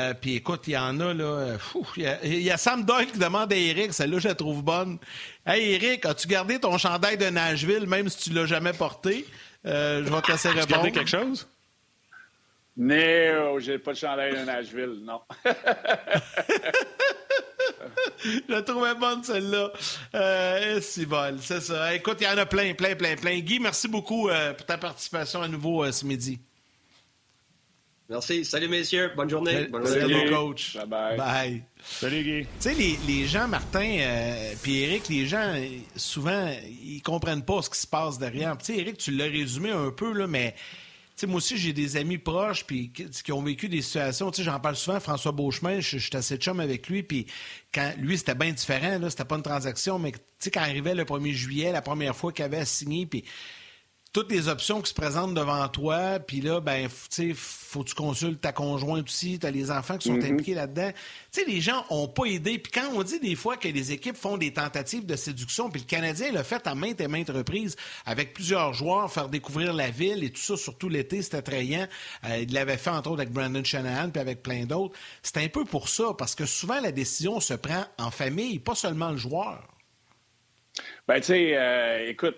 Euh, puis écoute, il y en a, là. Il y, a- il y a Sam Doyle qui demande à Eric, celle-là, je la trouve bonne. Hey, Eric, as-tu gardé ton chandail de Nashville, même si tu l'as jamais porté? Euh, je vais te laisser Tu répondre. gardais quelque chose? Non, j'ai pas de chandail de Nashville, non. Je la trouvais bonne, celle-là. Euh, c'est bon, c'est ça. Écoute, il y en a plein, plein, plein, plein. Guy, merci beaucoup euh, pour ta participation à nouveau euh, ce midi. Merci. Salut, messieurs. Bonne journée. Bonne journée. Salut, Salut. coach. Bye-bye. Bye. Salut, Guy. Tu sais, les, les gens, Martin, euh, puis Eric, les gens, souvent, ils comprennent pas ce qui se passe derrière. Tu sais, Eric, tu l'as résumé un peu, là, mais tu sais, moi aussi, j'ai des amis proches puis qui, ont vécu des situations. Tu sais, j'en parle souvent, François Beauchemin, je, suis assez chum avec lui, puis quand lui, c'était bien différent, là, c'était pas une transaction, mais tu sais, quand arrivait le 1er juillet, la première fois qu'il avait à signer, puis toutes les options qui se présentent devant toi, puis là, ben, tu sais, faut que tu consultes ta conjointe aussi, tu as les enfants qui sont impliqués là-dedans. Tu sais, les gens ont pas aidé. Puis quand on dit des fois que les équipes font des tentatives de séduction, puis le Canadien l'a fait à maintes et maintes reprises avec plusieurs joueurs, faire découvrir la ville et tout ça, surtout l'été, c'était attrayant. Euh, il l'avait fait entre autres avec Brandon Shanahan, puis avec plein d'autres. C'est un peu pour ça, parce que souvent la décision se prend en famille, pas seulement le joueur. Ben, tu sais, euh, écoute,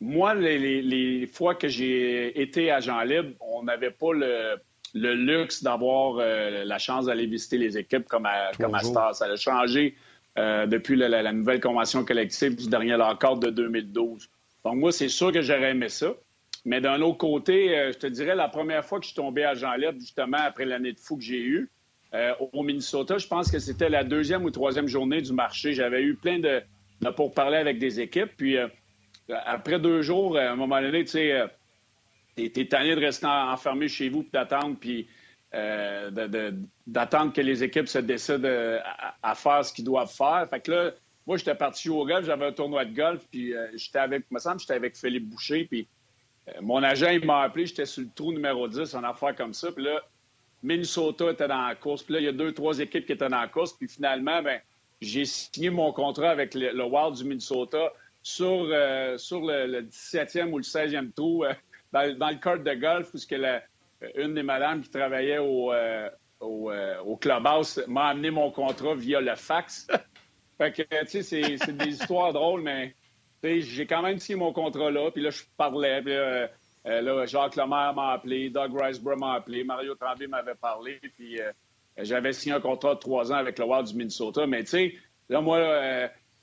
moi, les, les- les fois que j'ai été agent libre, on n'avait pas le, le luxe d'avoir euh, la chance d'aller visiter les équipes comme à, comme à Star. Ça a changé euh, depuis la, la- la nouvelle convention collective du dernier accord de 2012. Donc, moi, c'est sûr que j'aurais aimé ça. Mais d'un autre côté, euh, je te dirais, la première fois que je suis tombé agent libre, justement, après l'année de fou que j'ai eue, au Minnesota, je pense que c'était la deuxième ou troisième journée du marché. J'avais eu plein de, de pour parler avec des équipes. Puis après deux jours, à un moment donné, tu sais, euh, t'es tanné de rester en- enfermé chez vous puis d'attendre, puis euh, d'attendre que les équipes se décident euh, à, faire ce qu'ils doivent faire. Fait que là, moi, j'étais parti au golf, j'avais un tournoi de golf, puis j'étais avec, me semble, j'étais avec Philippe Boucher, puis mon agent, il m'a appelé, j'étais sur le trou numéro 10, en affaire comme ça, puis là, Minnesota était dans la course. Puis là, il y a deux, trois équipes qui étaient dans la course. Puis finalement, ben, j'ai signé mon contrat avec le, le Wild du Minnesota sur, euh, sur le, le 17e ou le 16e trou euh, dans, le cart de golf, puisque la, une des madames qui travaillait au, euh, au, euh, clubhouse m'a amené mon contrat via le fax. fait que, tu sais, c'est des histoires drôles, mais j'ai quand même signé mon contrat là. Puis là, je parlais. Puis là, euh, Jacques Lemaire m'a appelé, Doug Riceborough m'a appelé, Mario Tremblay m'avait parlé, puis euh, j'avais signé un contrat de trois ans avec le Wild du Minnesota. Mais tu sais, là, moi,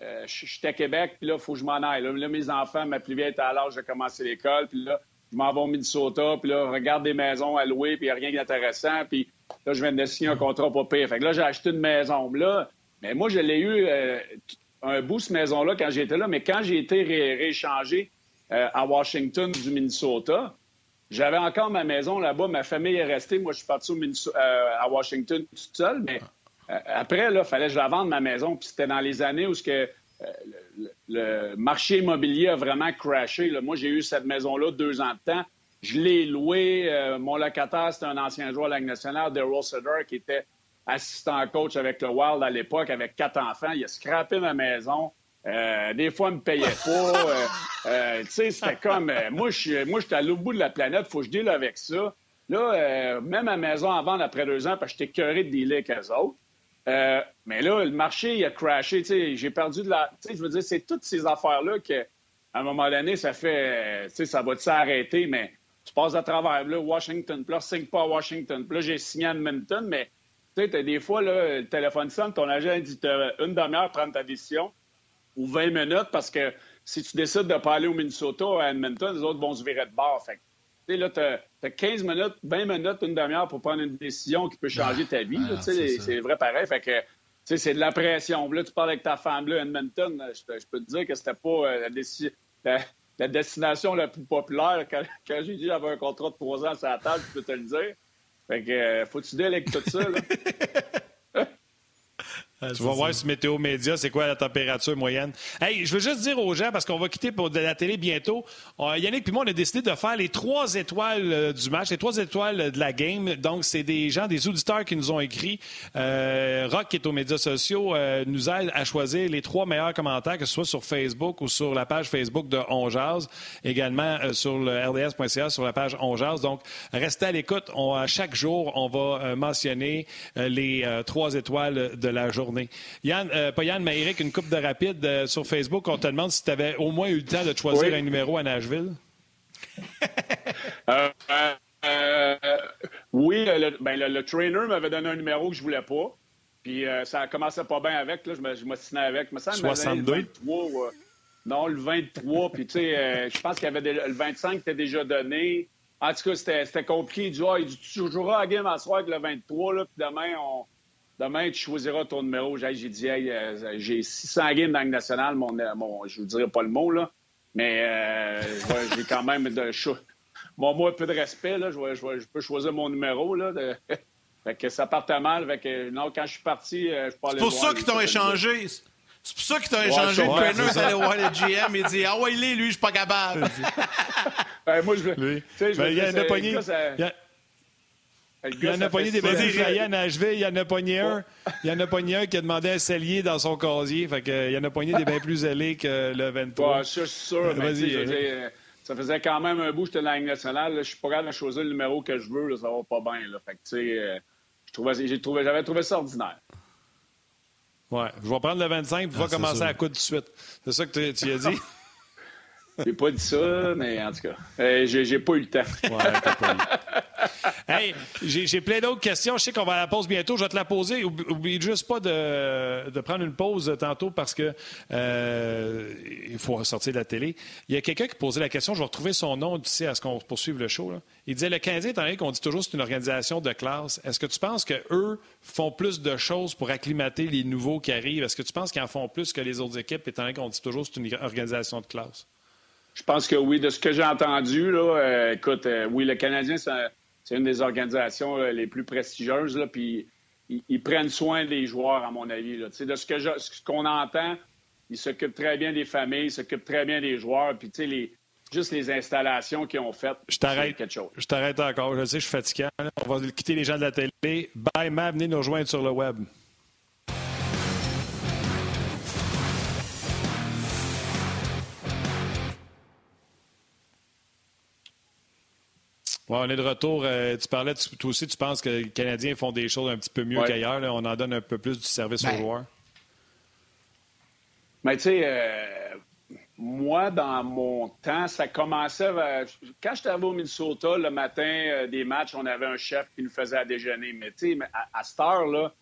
euh, euh, j'étais à Québec, puis là, il faut que je m'en aille. Là, mes enfants, ma plus était à l'âge de commencer l'école, puis là, je m'en vais au Minnesota, puis là, je regarde des maisons à louer, puis il n'y a rien d'intéressant, puis là, je viens de signer un contrat pas pire. Fait que là, j'ai acheté une maison. Là, mais moi, je l'ai eu euh, un bout, cette maison-là, quand j'étais là, mais quand j'ai été ré- rééchangé euh, à Washington du Minnesota. J'avais encore ma maison là-bas, ma famille est restée. Moi, je suis parti au à Washington tout seul, mais euh, après, là, il fallait que je la vende, ma maison. Puis c'était dans les années où euh, le, marché immobilier a vraiment crashé. Moi, j'ai eu cette maison-là deux ans de temps. Je l'ai louée. Euh, mon locataire, c'était un ancien joueur de la Ligue nationale, Daryl Sutter, qui était assistant coach avec le Wild à l'époque, avec quatre enfants. Il a scrappé ma maison. Euh, des fois, il me payait pas. Euh, euh, tu sais, c'était comme... euh, moi, je moi, j'étais à l'autre bout de la planète. faut que je deal avec ça. Là, euh, même à maison à vendre après deux ans, parce que j'étais curé de dealer avec eux autres. Euh, mais là, le marché, il a crashé. J'ai perdu de la. Je veux dire, c'est toutes ces affaires-là que, à un moment donné, ça fait. Ça va s'arrêter, mais tu passes à travers. Là, Washington, puis là, signe pas à Washington. Puis là, j'ai signé à Edmonton, mais tu sais, des fois, là, le téléphone sonne, ton agent dit une demi-heure prendre ta décision ou 20 minutes parce que si tu décides de ne pas aller au Minnesota à Edmonton, les autres vont se virer de bord. Fait là, tu as, 15 minutes, 20 minutes, une demi-heure pour prendre une décision qui peut changer ta vie. Ah, c'est vrai pareil. Fait que, c'est de la pression. Là, tu parles avec ta femme là, Edmonton, je, peux te dire que c'était pas euh, la, destination la plus populaire. Quand, j'ai dit que j'avais un contrat de 3 ans sur la table, je peux te le dire. Fait que, euh, faut-tu dire avec tout ça, là? Ah, tu vas voir sur Météo Média, c'est quoi la température moyenne. Hey, je veux juste dire aux gens, parce qu'on va quitter pour de la télé bientôt, euh, Yannick et moi, on a décidé de faire les trois étoiles euh, du match, les trois étoiles de la game. Donc, c'est des gens, des auditeurs qui nous ont écrit. Euh, Rock, qui est aux médias sociaux, nous aide à choisir les trois meilleurs commentaires, que ce soit sur Facebook ou sur la page Facebook de Onjaz, également sur le rds.ca, sur la page Onjaz. Donc, restez à l'écoute. à chaque jour, on va mentionner les trois étoiles de la journée Yann, euh, pas Yann, mais Eric, une coupe de rapide euh, sur Facebook. On te demande si tu avais au moins eu le temps de choisir un numéro à Nashville. Euh, oui, ben, le, trainer m'avait donné un numéro que je voulais pas. Puis ça commençait pas bien avec. Là, je m'ostinais avec. Me 62? Le 23, non, le 23. Puis tu sais, je pense qu'il y avait le 25 était déjà donné. En tout cas, c'était compliqué. Il dit, ah, il tu joueras à game à soir avec le 23, là, puis demain, on, Demain, tu choisiras ton numéro. J'ai dit, hey, euh, j'ai 600 games dans le national. Mon, euh, mon, je ne vous dirai pas le mot, là, mais euh, j'ai quand même de Bon, moi, un peu de respect. Là, je, je, peux choisir mon numéro. Là, fait que ça partait mal. Fait que, non, quand je suis parti, je parlais C'est pour ça qu'ils t'ont échangé. C'est pour ça qu'ils t'ont échangé. le trainer, allait voir le GM et dit Ah ouais, il est, lui, je suis pas capable. ben, moi, je veux. Tu sais, il y a un. Il y en a pogné des bébés à Nashville, il y en a pogné un. Il y en a pogné un qui a demandé un cellier dans son casier. Fait que, il y en a pogné des bien plus zélés que le 23. Ouais, je suis sûr. Mais ça faisait quand même un bout que j'étais dans la Ligue nationale. Je suis pas capable de choisir le numéro que je veux. Là, ça va pas bien. Là. Fait que, tu sais, euh, j'avais trouvé, trouvé ça ordinaire. Ouais, je vais prendre le 25 et ah, va commencer à coudre tout de suite. C'est ça que tu as dit? J'ai pas dit ça, mais en tout cas, euh, j'ai pas eu le temps. Ouais, pas eu. hey, j'ai plein d'autres questions. Je sais qu'on va la pause bientôt. Je vais te la poser. Oublie juste pas de, prendre une pause tantôt parce que euh, il faut sortir de la télé. Il y a quelqu'un qui posait la question. Je vais retrouver son nom d'ici à ce qu'on poursuive le show. Il disait le Canadien, étant donné qu'on dit toujours que c'est une organisation de classe, est-ce que tu penses qu'eux font plus de choses pour acclimater les nouveaux qui arrivent? Est-ce que tu penses qu'ils en font plus que les autres équipes, étant donné qu'on dit toujours que c'est une organisation de classe? Je pense que oui, de ce que j'ai entendu, là, euh, écoute, euh, oui, le Canadien, c'est une des organisations les plus prestigieuses, là, puis ils, prennent soin des joueurs, à mon avis. Là. De ce qu'on ce qu'on entend, ils s'occupent très bien des familles, ils s'occupent très bien des joueurs, puis les, juste les installations qu'ils ont faites. Je t'arrête. Je t'arrête encore. Je sais, je suis fatigué. On va quitter les gens de la télé. Bye, ma, venez nous rejoindre sur le web. On est de retour. Euh, tu parlais, toi aussi, tu penses que les Canadiens font des choses un petit peu mieux qu'ailleurs. On en donne un peu plus du service aux ben. joueurs. Mais tu sais, euh, moi, dans mon temps, ça commençait. quand j'étais arrivé au Minnesota, le matin euh, des matchs, on avait un chef qui nous faisait à déjeuner. Mais tu sais, à, à, cette heure-là,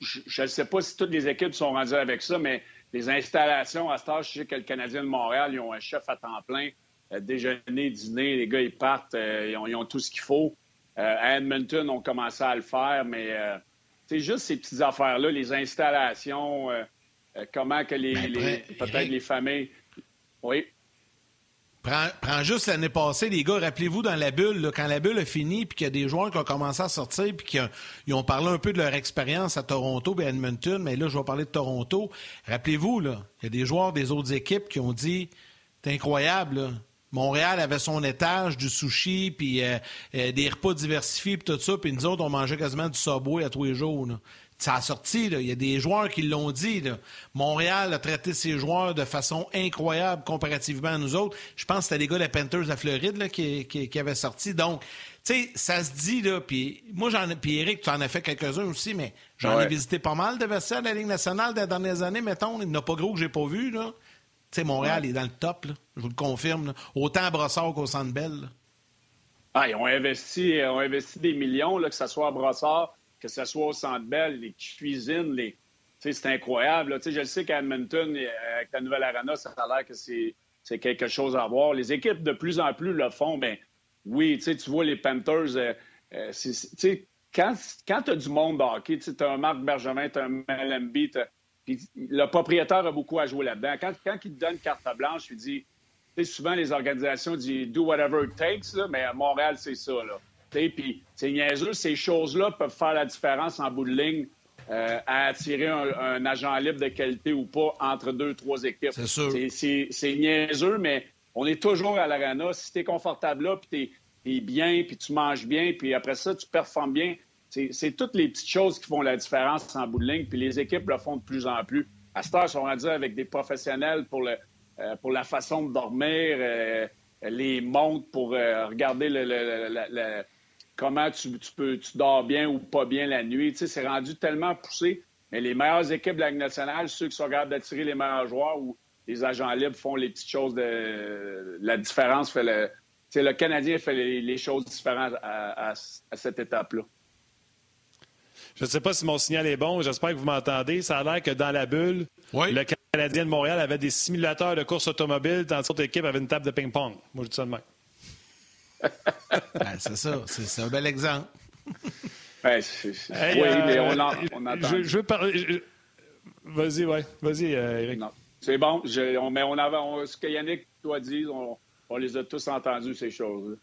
je ne sais pas si toutes les équipes sont rendues avec ça, mais les installations, à cette heure, je sais que le Canadien de Montréal, ils ont un chef à temps plein déjeuner, dîner, les gars, ils partent, euh, ils, ont, tout ce qu'il faut. Euh, à Edmonton, on commençait à le faire, mais c'est juste ces petites affaires-là, les installations, comment que les, ben, peut-être les familles. Oui. Prends, juste l'année passée, les gars, rappelez-vous dans la bulle, quand la bulle a fini, puis qu'il y a des joueurs qui ont commencé à sortir, puis qu'ils ont, parlé un peu de leur expérience à Toronto et à Edmonton, mais là, je vais parler de Toronto. Rappelez-vous, il y a des joueurs des autres équipes qui ont dit C'est incroyable, là. Montréal avait son étage, du sushi, puis euh, euh, des repas diversifiés, puis tout ça, puis nous autres, on mangeait quasiment du Subway à tous les jours. Ça a sorti, il y a des joueurs qui l'ont dit. Montréal a traité ses joueurs de façon incroyable comparativement à nous autres. Je pense que c'était les gars des Panthers à Floride qui, qui, avaient sorti. Donc, sais, ça se dit, là, puis moi, j'en puis Eric, tu en as fait quelques-uns aussi, mais j'en ai visité pas mal de vestiaires de la Ligue nationale des dernières années, mettons. Il n'y en a pas gros que j'ai pas vu, là. Tu sais, Montréal est dans le top, là, je vous le confirme. Autant à Brossard qu'au Centre Bell. Ah, ils ont investi, ont investi des millions, là, que ce soit à Brossard, que ce soit au Centre Bell, les cuisines, les... c'est incroyable. Je sais qu'à Edmonton, avec la nouvelle arena, ça a l'air que c'est quelque chose à voir. Les équipes de plus en plus le font. Ben oui, tu vois les Panthers. Euh, euh, quand, quand tu as du monde hockey, tu as un Marc Bergevin, tu as un Le propriétaire a beaucoup à jouer là-dedans. Quand, quand il te donne carte blanche, il dit souvent les organisations disent do whatever it takes, mais à Montréal, c'est ça. Puis c'est niaiseux, ces choses-là peuvent faire la différence en bout de ligne euh, à attirer un, agent libre de qualité ou pas entre deux, trois équipes. C'est sûr. C'est niaiseux, mais on est toujours à l'arena. Si tu es confortable là, puis tu es, bien, puis tu manges bien, puis après ça, tu performes bien, c'est toutes les petites choses qui font la différence en bout de ligne, puis les équipes le font de plus en plus. À cette heure, sont rendus avec des professionnels pour, le, euh, pour la façon de dormir, euh, les montres pour regarder le comment tu, peux, tu dors bien ou pas bien la nuit. Tu c'est rendu tellement poussé. Mais les meilleures équipes de la Ligue nationale, ceux qui sont capables d'attirer les meilleurs joueurs ou les agents libres font les petites choses de. La différence fait le. le Canadien fait les, choses différentes à, cette étape-là. Je ne sais pas si mon signal est bon. J'espère que vous m'entendez. Ça a l'air que dans la bulle, le Canadien de Montréal avait des simulateurs de course automobile, tandis que l'autre équipe avait une table de ping-pong. Moi, je dis ça de même. Ben, c'est ça. C'est un bel exemple. Ben, oui, mais on, en, on Je, veux parler. Vas-y, ouais. Vas-y, euh, Eric. C'est bon. mais on avait, ce que Yannick doit dire, on, les a tous entendus, ces choses-là.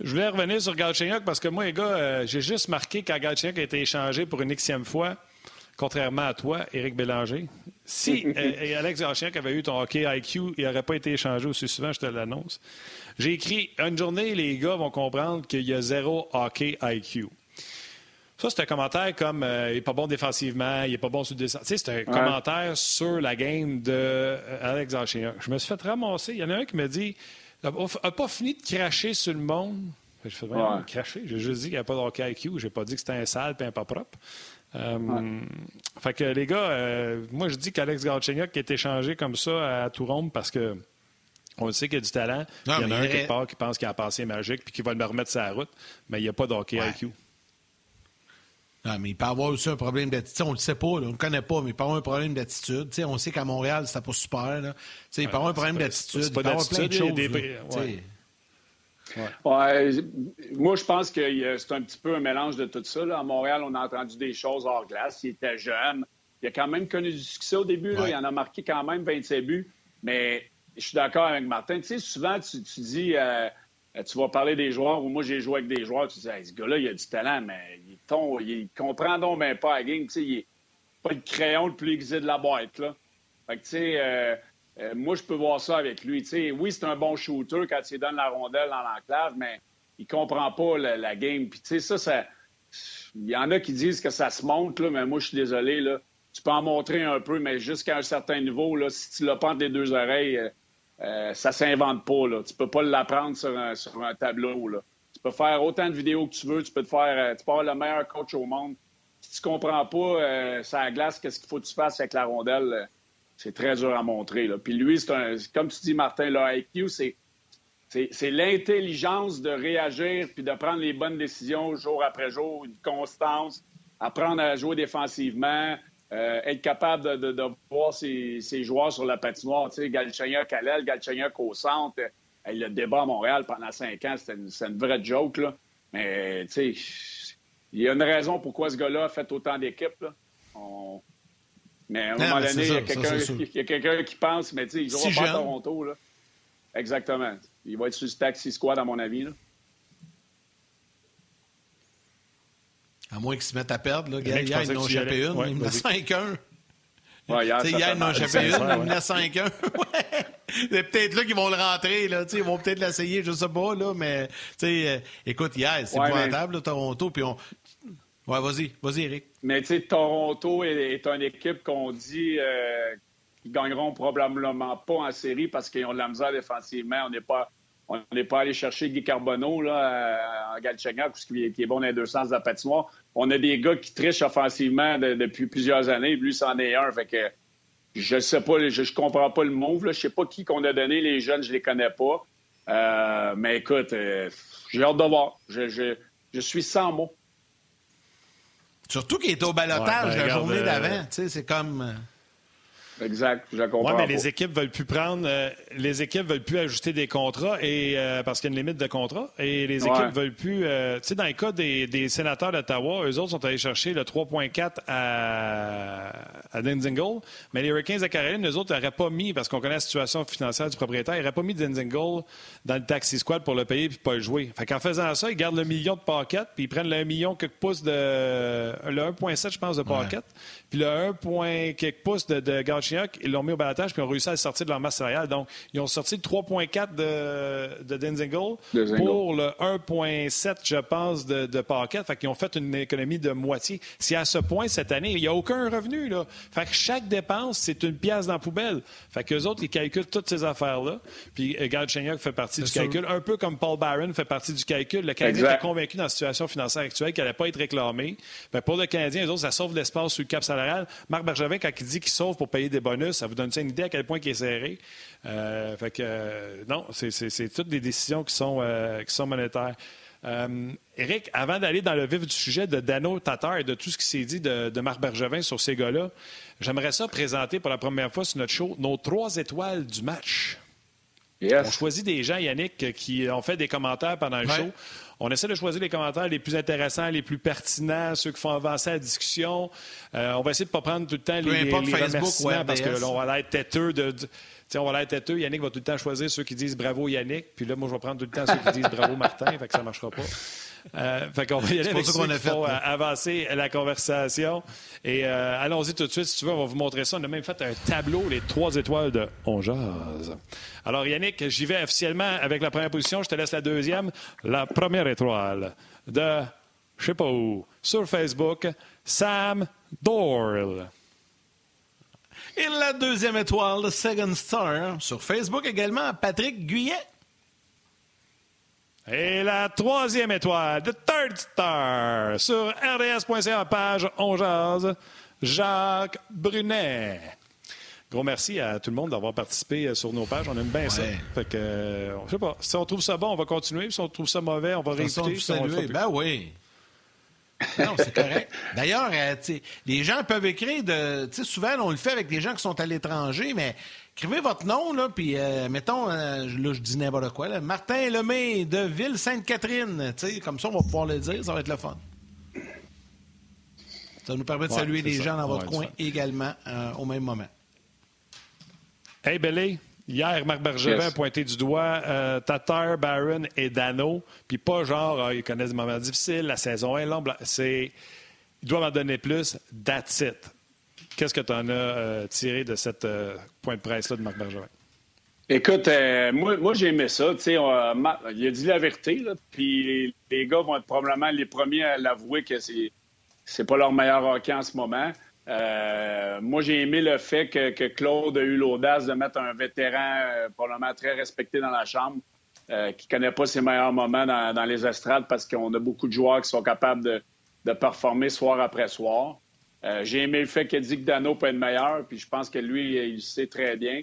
Je voulais revenir sur Galchenyuk parce que moi, les gars, euh, j'ai juste marqué quand Galchenyuk a été échangé pour une xème fois, contrairement à toi, Éric Bélanger. Si euh, Alex Galchenyuk avait eu ton hockey IQ, il n'aurait pas été échangé aussi souvent, je te l'annonce. J'ai écrit une journée, les gars vont comprendre qu'il y a zéro hockey IQ. Ça, c'est un commentaire comme euh, il n'est pas bon défensivement, il n'est pas bon sur le descente. Tu sais, c'est un commentaire sur la game de Alex Je me suis fait ramasser. Il y en a un qui me dit n'a pas fini de cracher sur le monde. Je fais vraiment cracher. J'ai juste dit qu'il n'y a pas de hockey IQ. J'ai pas dit que c'était un sale et un pas propre. Euh, fait que les gars, moi je dis qu'Alex Galchenyuk est échangé comme ça à Tourombe parce que on sait qu'il y a du talent. il y en a un quelque part qui pense qu'il a un passé magique puis qui va le remettre sur la route, mais il n'y a pas d'hockey IQ. Non, mais il peut avoir aussi un problème d'attitude. On ne le sait pas, on ne le connaît pas, mais il peut avoir un problème d'attitude. on sait qu'à Montréal, c'était pas super. Là. il peut avoir un problème d'attitude. Il peut avoir plein de choses. Des... Ouais. Moi, je pense que c'est un petit peu un mélange de tout ça. À Montréal, on a entendu des choses hors glace. Il était jeune. Il a quand même connu du succès au début. Il en a marqué quand même 27 buts. Mais je suis d'accord avec Martin. Tu sais, souvent, tu, dis, euh, tu vas parler des joueurs, ou moi, j'ai joué avec des joueurs, tu dis, ce gars-là, il a du talent, mais il, il comprend donc même pas la game. Tu sais, il n'est pas le crayon le plus aiguisé de la boîte, là. Fait que, tu sais, euh, euh, moi, je peux voir ça avec lui. Tu sais, oui, c'est un bon shooter quand il donne la rondelle dans l'enclave, mais il comprend pas la, game. Puis, tu sais, ça, ça... Il y en a qui disent que ça se monte, là, mais moi, je suis désolé, là. Tu peux en montrer un peu, mais jusqu'à un certain niveau, là, si tu pas entre les deux oreilles, euh, ça s'invente pas. Là. Tu peux pas l'apprendre sur un, sur un tableau. Là. Tu peux faire autant de vidéos que tu veux. Tu peux te faire, euh, tu peux avoir le meilleur coach au monde. Si tu comprends pas euh, sa glace, qu'est-ce qu'il faut que tu fasses avec la rondelle, euh, c'est très dur à montrer. Là. Puis lui, c'est un, comme tu dis, Martin, le IQ, c'est c'est l'intelligence de réagir puis de prendre les bonnes décisions jour après jour, une constance, apprendre à jouer défensivement, euh, être capable de, voir ses, joueurs sur la patinoire. Tu sais, Galchenyuk à l'aile, Galchenyuk au centre. Le débat à Montréal pendant cinq ans, c'était une, vraie joke. Là. Mais tu sais, il y a une raison pourquoi ce gars-là a fait autant d'équipes. Mais à un moment donné, il y a quelqu'un qui pense, mais tu sais, il ne pas à Toronto. Là. Exactement. Il va être sur le taxi squad, à mon avis. Là. À moins qu'ils se mettent à perdre. Là. Hier, ils n'ont échappé une. Ouais, ils me 5-1. Ouais, hier, hier ils n'ont échappé une. Ils me 5-1. C'est peut-être là qu'ils vont le rentrer. Là. Ils vont peut-être l'essayer, je ne sais pas. Là, mais euh, écoute, hier, c'est ouais, épouvantable, mais... Toronto. Puis on... Ouais, vas-y, vas-y, Eric. Mais tu sais, Toronto est, une équipe qu'on dit euh, qu'ils gagneront probablement pas en série parce qu'ils ont de la misère défensivement. On n'est pas On n'est pas allé chercher Guy Carbonneau là, en Galchenyuk, qui est bon dans les deux sens de la patinoire. On a des gars qui trichent offensivement depuis plusieurs années. Lui, c'en est un. Fait que je sais pas, je, ne comprends pas le move. Là. Je sais pas qui qu'on a donné. Les jeunes, je les connais pas. Euh, mais écoute, euh, j'ai hâte de voir. Je, je, suis sans mots. Surtout qu'il est au balotage ben, la journée euh, d'avant. C'est comme. Exact, je comprends. Oui, mais les équipes veulent plus prendre, euh, les équipes veulent plus ajouter des contrats et euh, parce qu'il y a une limite de contrats et les équipes veulent plus. Euh, tu sais, dans le cas des, sénateurs d'Ottawa, eux autres sont allés chercher le 3.4 à, à Dinzingle, mais les Hurricanes de Caroline, eux autres n'auraient pas mis parce qu'on connaît la situation financière du propriétaire, ils n'auraient pas mis Dinzingle dans le taxi squad pour le payer puis pas le jouer. Fait qu'en faisant ça, ils gardent le million de paquettes puis ils prennent le million quelques pouces de le 1.7 je pense de paquettes, puis le 1. quelques pouces de, de ils l'ont mis au balatage, puis ils ont réussi à le sortir de leur masse salariale. Donc, ils ont sorti le 3,4 de, de Denzingle pour le 1,7, je pense, de, de Paquette. Fait qu'ils ont fait une économie de moitié. Si à ce point, cette année, il n'y a aucun revenu, là. Fait que chaque dépense, c'est une pièce dans la poubelle. Fait qu'eux autres, ils calculent toutes ces affaires-là. Puis, euh, Gard fait partie du calcul. Un peu comme Paul Barron fait partie du calcul. Le Canadien est convaincu dans la situation financière actuelle qu'elle n'allait pas être réclamée. Ben, pour le Canadien, les autres, ça sauve l'espace sur le cap salarial. Marc Bergevin, quand il dit qu'il sauve pour payer des bonus, ça vous donne une idée à quel point il est serré. Euh, euh, non, c'est toutes des décisions qui sont, euh, qui sont monétaires. Eric, avant d'aller dans le vif du sujet de Dano Tatar et de tout ce qui s'est dit de, Marc Bergevin sur ces gars-là, j'aimerais ça présenter pour la première fois sur notre show nos trois étoiles du match. On choisit des gens, Yannick, qui ont fait des commentaires pendant le show. On essaie de choisir les commentaires les plus intéressants, les plus pertinents, ceux qui font avancer la discussion. Euh, on va essayer de ne pas prendre tout le temps les, les, remerciements parce que là, on va être têteux de, on va être têteux. Yannick va tout le temps choisir ceux qui disent bravo Yannick. Puis là, moi, je vais prendre tout le temps ceux qui disent bravo Martin. Fait que ça ne marchera pas. Euh, fait qu'on va y aller avec ceux qui font euh, avancer la conversation. Et euh, allons-y tout de suite. Si tu veux, on va vous montrer ça. On a même fait un tableau, les trois étoiles de On Alors, Yannick, j'y vais officiellement avec la première position. Je te laisse la deuxième. La première étoile de, je sais pas où, sur Facebook, Sam Doyle. Et la deuxième étoile, de Second Star, sur Facebook également, Patrick Guyet. Et la troisième étoile, The Third Star, sur rds.ca, page On Jacques Brunet. Gros merci à tout le monde d'avoir participé sur nos pages. On aime bien ça. Fait que, euh, je sais pas, si on trouve ça bon, on va continuer. Si on trouve ça mauvais, on va réécouter. Si ben oui. Non, c'est correct. D'ailleurs, euh, les gens peuvent écrire de. Souvent, on le fait avec des gens qui sont à l'étranger, mais Écrivez votre nom, là, puis euh, mettons, euh, là, je dis n'importe quoi, là, Martin Lemay de Ville-Sainte-Catherine. Comme ça, on va pouvoir le dire, ça va être le fun. Ça nous permet de saluer les gens dans votre coin également euh, au même moment. Hey, Belé. Hier, Marc Bergevin a pointé du doigt Tatar, Barron et Dano. Puis pas genre, ah, ils connaissent des moments difficiles, la saison est longue. C'est, ils doivent en donner plus. That's it. Qu'est-ce que tu en as euh, tiré de cette euh, point de presse-là de Marc Bergevin? Écoute, euh, moi, j'ai aimé ça. il a dit la vérité, puis les, gars vont être probablement les premiers à l'avouer que c'est c'est pas leur meilleur hockey en ce moment. moi, j'ai aimé le fait que, Claude a eu l'audace de mettre un vétéran probablement très respecté dans la chambre, qui connaît pas ses meilleurs moments dans, les estrades parce qu'on a beaucoup de joueurs qui sont capables de, de performer soir après soir. Euh, j'ai aimé le fait qu'il dit que Dano peut être meilleur, puis je pense que lui, il sait très bien.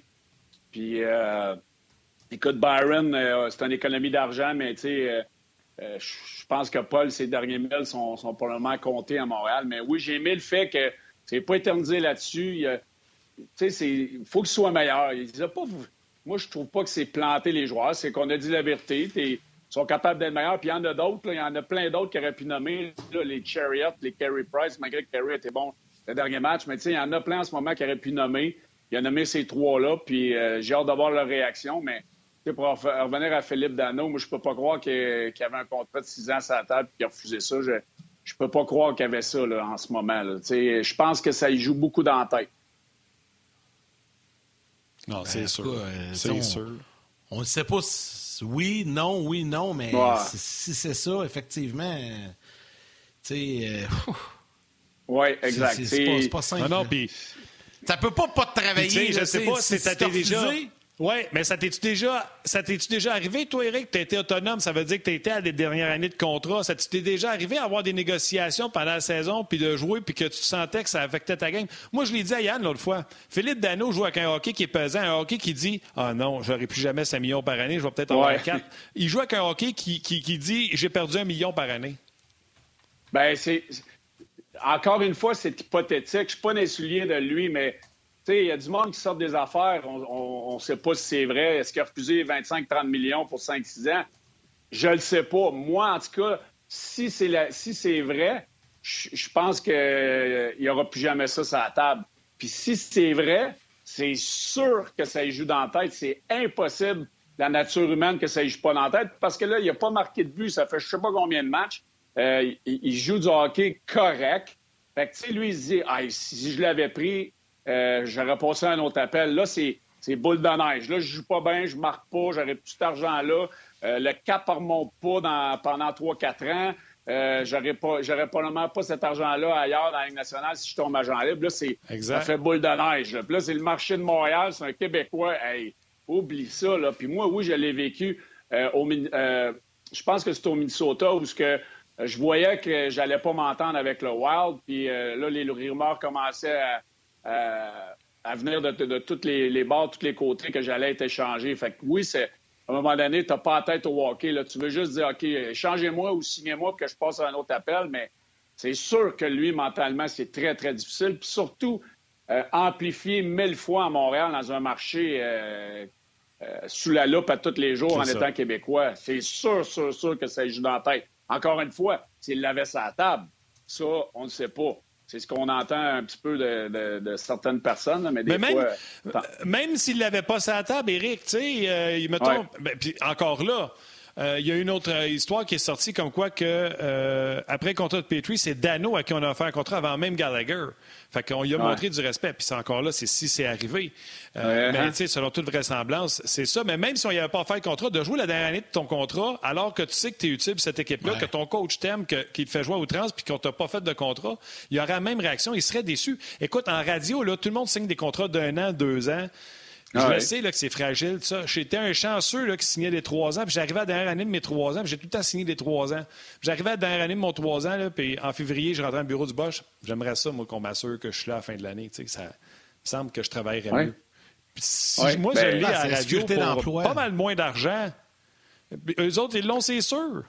Puis, euh, écoute, Byron, euh, c'est une économie d'argent, mais tu sais, je pense que Paul, ses derniers milles sont, sont probablement comptés à Montréal. Mais oui, j'ai aimé le fait que c'est pas éternisé là-dessus. Tu sais, il faut qu'il soit meilleur. Il disait pas, moi, je trouve pas que c'est planter les joueurs, c'est qu'on a dit la vérité sont capables d'être meilleurs. Puis il y en a d'autres. Il y en a plein d'autres qui auraient pu nommer les Chariot, les Carey Price, malgré que Carey était bon le dernier match. Mais il y en a plein en ce moment qui auraient pu nommer. Il a nommé ces trois-là. Puis euh, j'ai hâte d'avoir leur réaction. Mais pour revenir à Philippe Dano, moi, je peux pas croire qu'il y avait un contrat de six ans sur la table et qu'il a refusé ça. Je ne peux pas croire qu'il y avait ça là, en ce moment. Je pense que ça y joue beaucoup dans la tête. Non, c'est ben, sûr. Euh, c'est sûr. On ne sait pas oui, non, oui, non, mais si c'est ça, effectivement, tu sais. Euh, oui, exact. C'est pas, pas, simple. Non, non, puis. Ça peut pas pas te travailler. je sais pas si t'étais déjà. Oui, mais ça t'es-tu déjà, ça t'es-tu déjà arrivé, toi, Eric? Tu été autonome, ça veut dire que tu étais à des dernières années de contrat. Ça t'est déjà arrivé à avoir des négociations pendant la saison, puis de jouer, puis que tu sentais que ça affectait ta game? Moi, je l'ai dit à Yann l'autre fois. Philippe Dano joue avec un hockey qui est pesant, un hockey qui dit Ah non, j'aurai plus jamais 5 millions par année, je vais peut-être en avoir 4. Il joue avec un hockey qui, qui, qui dit J'ai perdu un million par année. Ben, c'est. Encore une fois, c'est hypothétique. Je ne suis pas dans de lui, mais il y a du monde qui sort des affaires. On ne sait pas si c'est vrai. Est-ce qu'il a refusé 25-30 millions pour 5-6 ans? Je le sais pas. Moi, en tout cas, si c'est si vrai, je pense qu'il n'y aura plus jamais ça sur la table. Puis si c'est vrai, c'est sûr que ça y joue dans la tête. C'est impossible, la nature humaine, que ça y joue pas dans la tête. Parce que là, il n'a pas marqué de but. Ça fait je sais pas combien de matchs. Euh, il, joue du hockey correct. Fait que, tu sais, lui, il se dit, ah, si je l'avais pris, euh, j'aurais passé un autre appel. Là, c'est, boule de neige. Là, je joue pas bien, je marque pas, j'aurais plus cet argent-là. Euh, le cap ne remonte pas dans, pendant 3-4 ans. Euh, j'aurais pas, j'aurais probablement pas cet argent-là ailleurs dans la Ligue nationale si je tombe agent libre. Là, c'est, ça fait boule de neige. Là. Puis là, c'est le marché de Montréal, c'est un Québécois. Hey, oublie ça. Là. Puis moi, oui, je l'ai vécu. au, je pense que c'est au Minnesota où ce que je voyais que j'allais pas m'entendre avec le Wild. Puis là, les rumeurs commençaient à, à venir de, de, toutes les, les bords, tous les côtés que j'allais être échangé. Fait que oui, c'est à un moment donné, tu n'as pas la tête au hockey. Là. Tu veux juste dire, OK, changez-moi ou signez-moi pour que je passe à un autre appel, mais c'est sûr que lui, mentalement, c'est très, très difficile. Puis surtout, euh, amplifier mille fois à Montréal dans un marché euh, sous la loupe à tous les jours en étant québécois. C'est sûr, sûr, sûr que ça joue dans la tête. Encore une fois, s'il l'avait sa table, ça, on ne sait pas. C'est ce qu'on entend un petit peu de, certaines personnes, mais des même, fois... Même s'il l'avait pas à la table, Eric, tu sais, euh, mettons... Ben, puis encore là, euh, il y a une autre euh, histoire qui est sortie comme quoi que euh, après le contrat de Petrie, c'est Dano à qui on a offert un contrat avant même Gallagher. Fait qu'on lui a montré du respect. Puis c'est encore là, c'est si c'est arrivé. Mais tu sais, selon toute vraisemblance, c'est ça. Mais même si on n'y avait pas offert le contrat, de jouer la dernière année de ton contrat, alors que tu sais que tu es utile pour cette équipe-là, que ton coach t'aime, qu'il te fait jouer au trans, puis qu'on t'a pas fait de contrat, il y aura la même réaction. Il serait déçu. Écoute, en radio, là, tout le monde signe des contrats d'un an, deux ans. Je le sais là, que c'est fragile, ça. J'étais un chanceux là, qui signait des trois ans, puis j'arrivais à la dernière année de mes trois ans, puis j'ai tout le temps signé des trois ans. J'arrivais à la dernière année de mon trois ans, là, puis en février, je rentrais dans le bureau du Bosch. J'aimerais ça, moi, qu'on m'assure que je suis là à la fin de l'année. Ça me semble que je travaillerais mieux. si moi, je lis ben, à la radio pour pas mal moins d'argent, eux autres, ils l'ont, c'est sûr.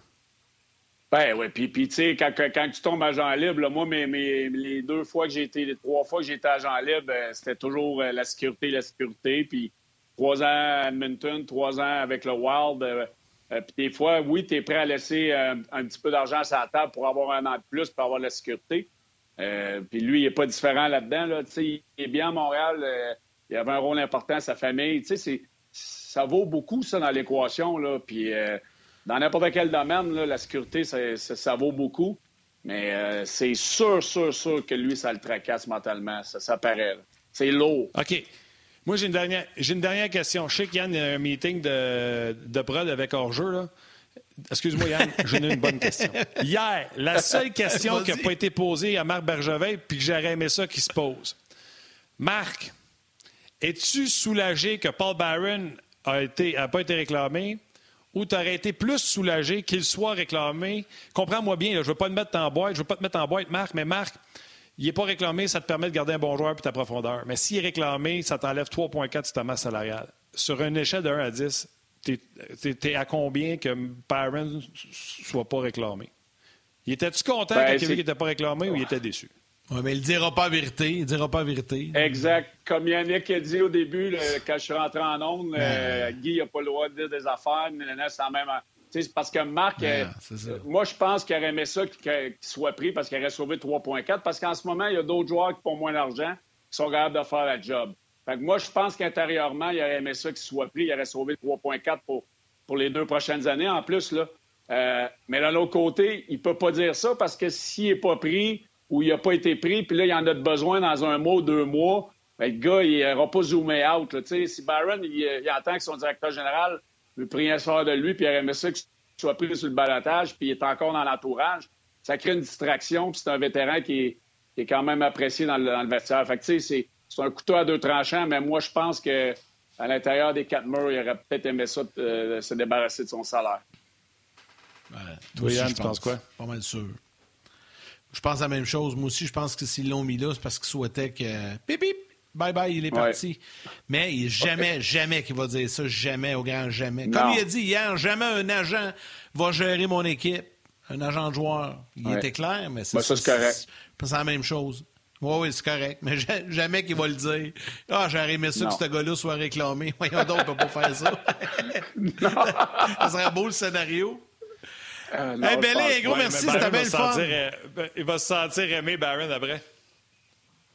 Ben oui, puis, puis tu sais, quand, quand, tu tombes agent libre, moi, mes, mes, les deux fois que j'ai été, les trois fois que été agent libre, ben, c'était toujours euh, la sécurité, la sécurité. Puis trois ans à Edmonton, trois ans avec le Wild. Euh, euh, puis des fois, oui, tu es prêt à laisser un petit peu d'argent sur la table pour avoir un an de plus, pour avoir la sécurité. puis lui, il n'est pas différent là-dedans. Là. Il est bien à Montréal. il avait un rôle important à sa famille. Tu sais, ça vaut beaucoup, ça, dans l'équation. Puis dans n'importe quel domaine, la sécurité, ça, vaut beaucoup. Mais euh, c'est sûr, sûr, sûr que lui, ça le tracasse mentalement. Ça, ça paraît. C'est lourd. OK. Moi, j'ai une dernière, j'ai une dernière question. Je sais qu'Yann a un meeting de, de prod avec hors-jeu. Excuse-moi, Yann, j'ai une bonne question. Hier, la seule question qui n'a pas été posée à Marc Bergevin, puis que j'aurais aimé ça qui se pose. Marc, es-tu soulagé que Paul Barron n'a a pas été réclamé? Où tu aurais été plus soulagé qu'il soit réclamé. Comprends-moi bien, je ne veux pas te mettre en boîte, je veux pas te mettre en boîte, Marc, mais Marc, il n'est pas réclamé, ça te permet de garder un bon joueur et ta profondeur. Mais s'il est réclamé, ça t'enlève 3,4 sur ta masse salariale. Sur une échelle de 1 à 10, tu es, à combien que Byron ne soit pas réclamé? Il était-tu content ben, quand il n'était pas réclamé ou il était déçu? Oui, mais il ne dira pas la vérité. Il dira pas vérité. Exact. Comme Yannick a dit au début, quand je suis rentré en ondes, euh, Guy n'a pas le droit de dire des affaires. C'est même. C'est parce que Marc, euh, moi, je pense qu'il aurait aimé ça qu'il soit pris parce qu'il aurait sauvé 3,4. Parce qu'en ce moment, il y a d'autres joueurs qui font moins d'argent qui sont capables de faire la job. Fait que moi, je pense qu'intérieurement, il aurait aimé ça qu'il soit pris. Il aurait sauvé 3,4 pour, pour les deux prochaines années en plus. Là. Euh, mais de l'autre côté, il ne peut pas dire ça parce que s'il n'est pas pris, où il n'a pas été pris, puis là, il en a besoin dans un mois, deux mois, bien, le gars, il n'aura pas zoomé out. Là. Si Byron, il, il, entend que son directeur général veut prier soir de lui, puis il aimé ça qu'il soit pris sur le balotage, puis il est encore dans l'entourage, ça crée une distraction, puis c'est un vétéran qui est, qui est, quand même apprécié dans le, dans le vestiaire. Fait que, c'est, c'est un couteau à deux tranchants, mais moi, je pense que à l'intérieur des quatre murs, il aurait peut-être aimé ça euh, se débarrasser de son salaire. Toi, Yann, tu penses quoi? Pas mal sûr. Je pense la même chose. Moi aussi, je pense que s'ils l'ont mis là, c'est parce qu'ils souhaitaient que. Pip, pip, bye bye, il est parti. Mais il jamais, jamais qu'il va dire ça, jamais, au grand jamais. Comme il a dit hier, jamais un agent va gérer mon équipe. Un agent de joueur. Il était clair, mais c'est ben, ça. c'est correct. C'est la même chose. Oui, oui, c'est correct. Mais jamais qu'il va le dire. Ah, j'aurais aimé ça que ce gars-là soit réclamé. Voyons donc, on peut pas faire ça. ça serait beau le scénario. Euh, hey, gros merci, c'était belle fun. Euh, il va se sentir aimé, Baron, après.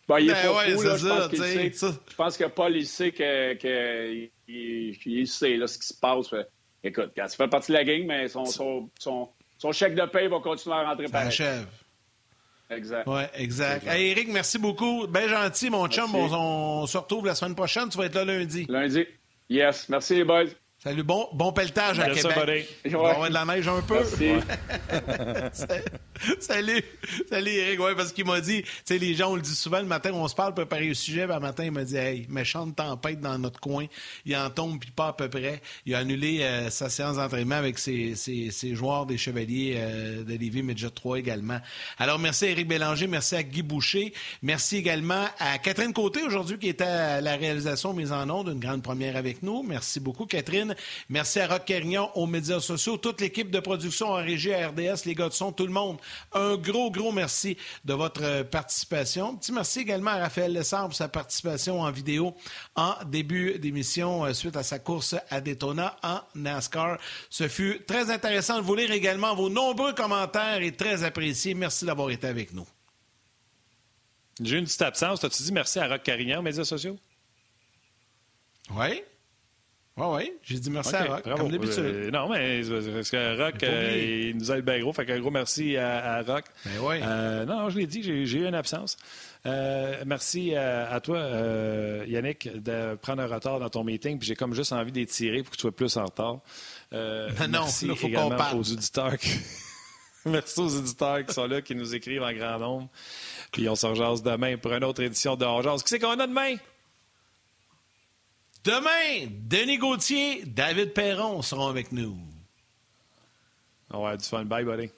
Ben, il est ben, pas ouais, fou, là, je, pense sait, je pense que Paul, il sait que, que il, il, sait là, ce qui se passe. Écoute, quand tu fais partie de la game, mais son, son, son, son chèque de paie va continuer à rentrer par chef. Exact. Oui, exact. Hey, Eric, merci beaucoup. Bien gentil, mon chum. On, on, se retrouve la semaine prochaine. Tu vas être là lundi. Lundi. Yes. Merci, les boys. Salut, bon, bon pelletage à Québec. On va avoir de la neige un peu. salut, salut Eric, ouais, parce qu'il m'a dit, tu sais, les gens, on le dit souvent le matin, on se parle, préparer le sujet, puis le matin, il m'a dit, hey, méchante tempête dans notre coin, il en tombe, puis pas à peu près. Il a annulé euh, sa séance d'entraînement avec ses, ses, ses, joueurs des Chevaliers euh, de Lévis Midget 3 également. Alors, merci à Éric Bélanger, merci à Guy Boucher, merci également à Catherine Côté aujourd'hui qui était à la réalisation mise en onde, une grande première avec nous. Merci beaucoup, Catherine. Merci à Rock Carignon, aux médias sociaux, toute l'équipe de production en régie à RDS, les gars de son, tout le monde. Un gros, gros merci de votre euh, participation. Petit merci également à Raphaël Lessard pour sa participation en vidéo en début d'émission euh, suite à sa course à Daytona en NASCAR. Ce fut très intéressant de vous lire également vos nombreux commentaires et très apprécié. Merci d'avoir été avec nous. J'ai une petite absence. As-tu dit merci à Rock Carignan aux médias sociaux? Oui. Oui, oui. J'ai dit merci à Rock, comme d'habitude. Euh, non, mais parce que Rock, euh, il nous aide bien gros. Fait qu'un gros merci à, à Rock. Mais oui. Euh, non, je l'ai dit, j'ai eu une absence. merci à, toi, Yannick, de prendre un retard dans ton meeting. Puis j'ai comme juste envie d'étirer pour que tu sois plus en retard. non, merci il faut également aux auditeurs. Qui... merci aux auditeurs qui sont là, qui nous écrivent en grand nombre. Puis on se rejase demain pour une autre édition de Qu'est-ce Qui qu'on a demain? Demain, Denis Gauthier, David Perron seront avec nous. On va du fun. Bye, buddy.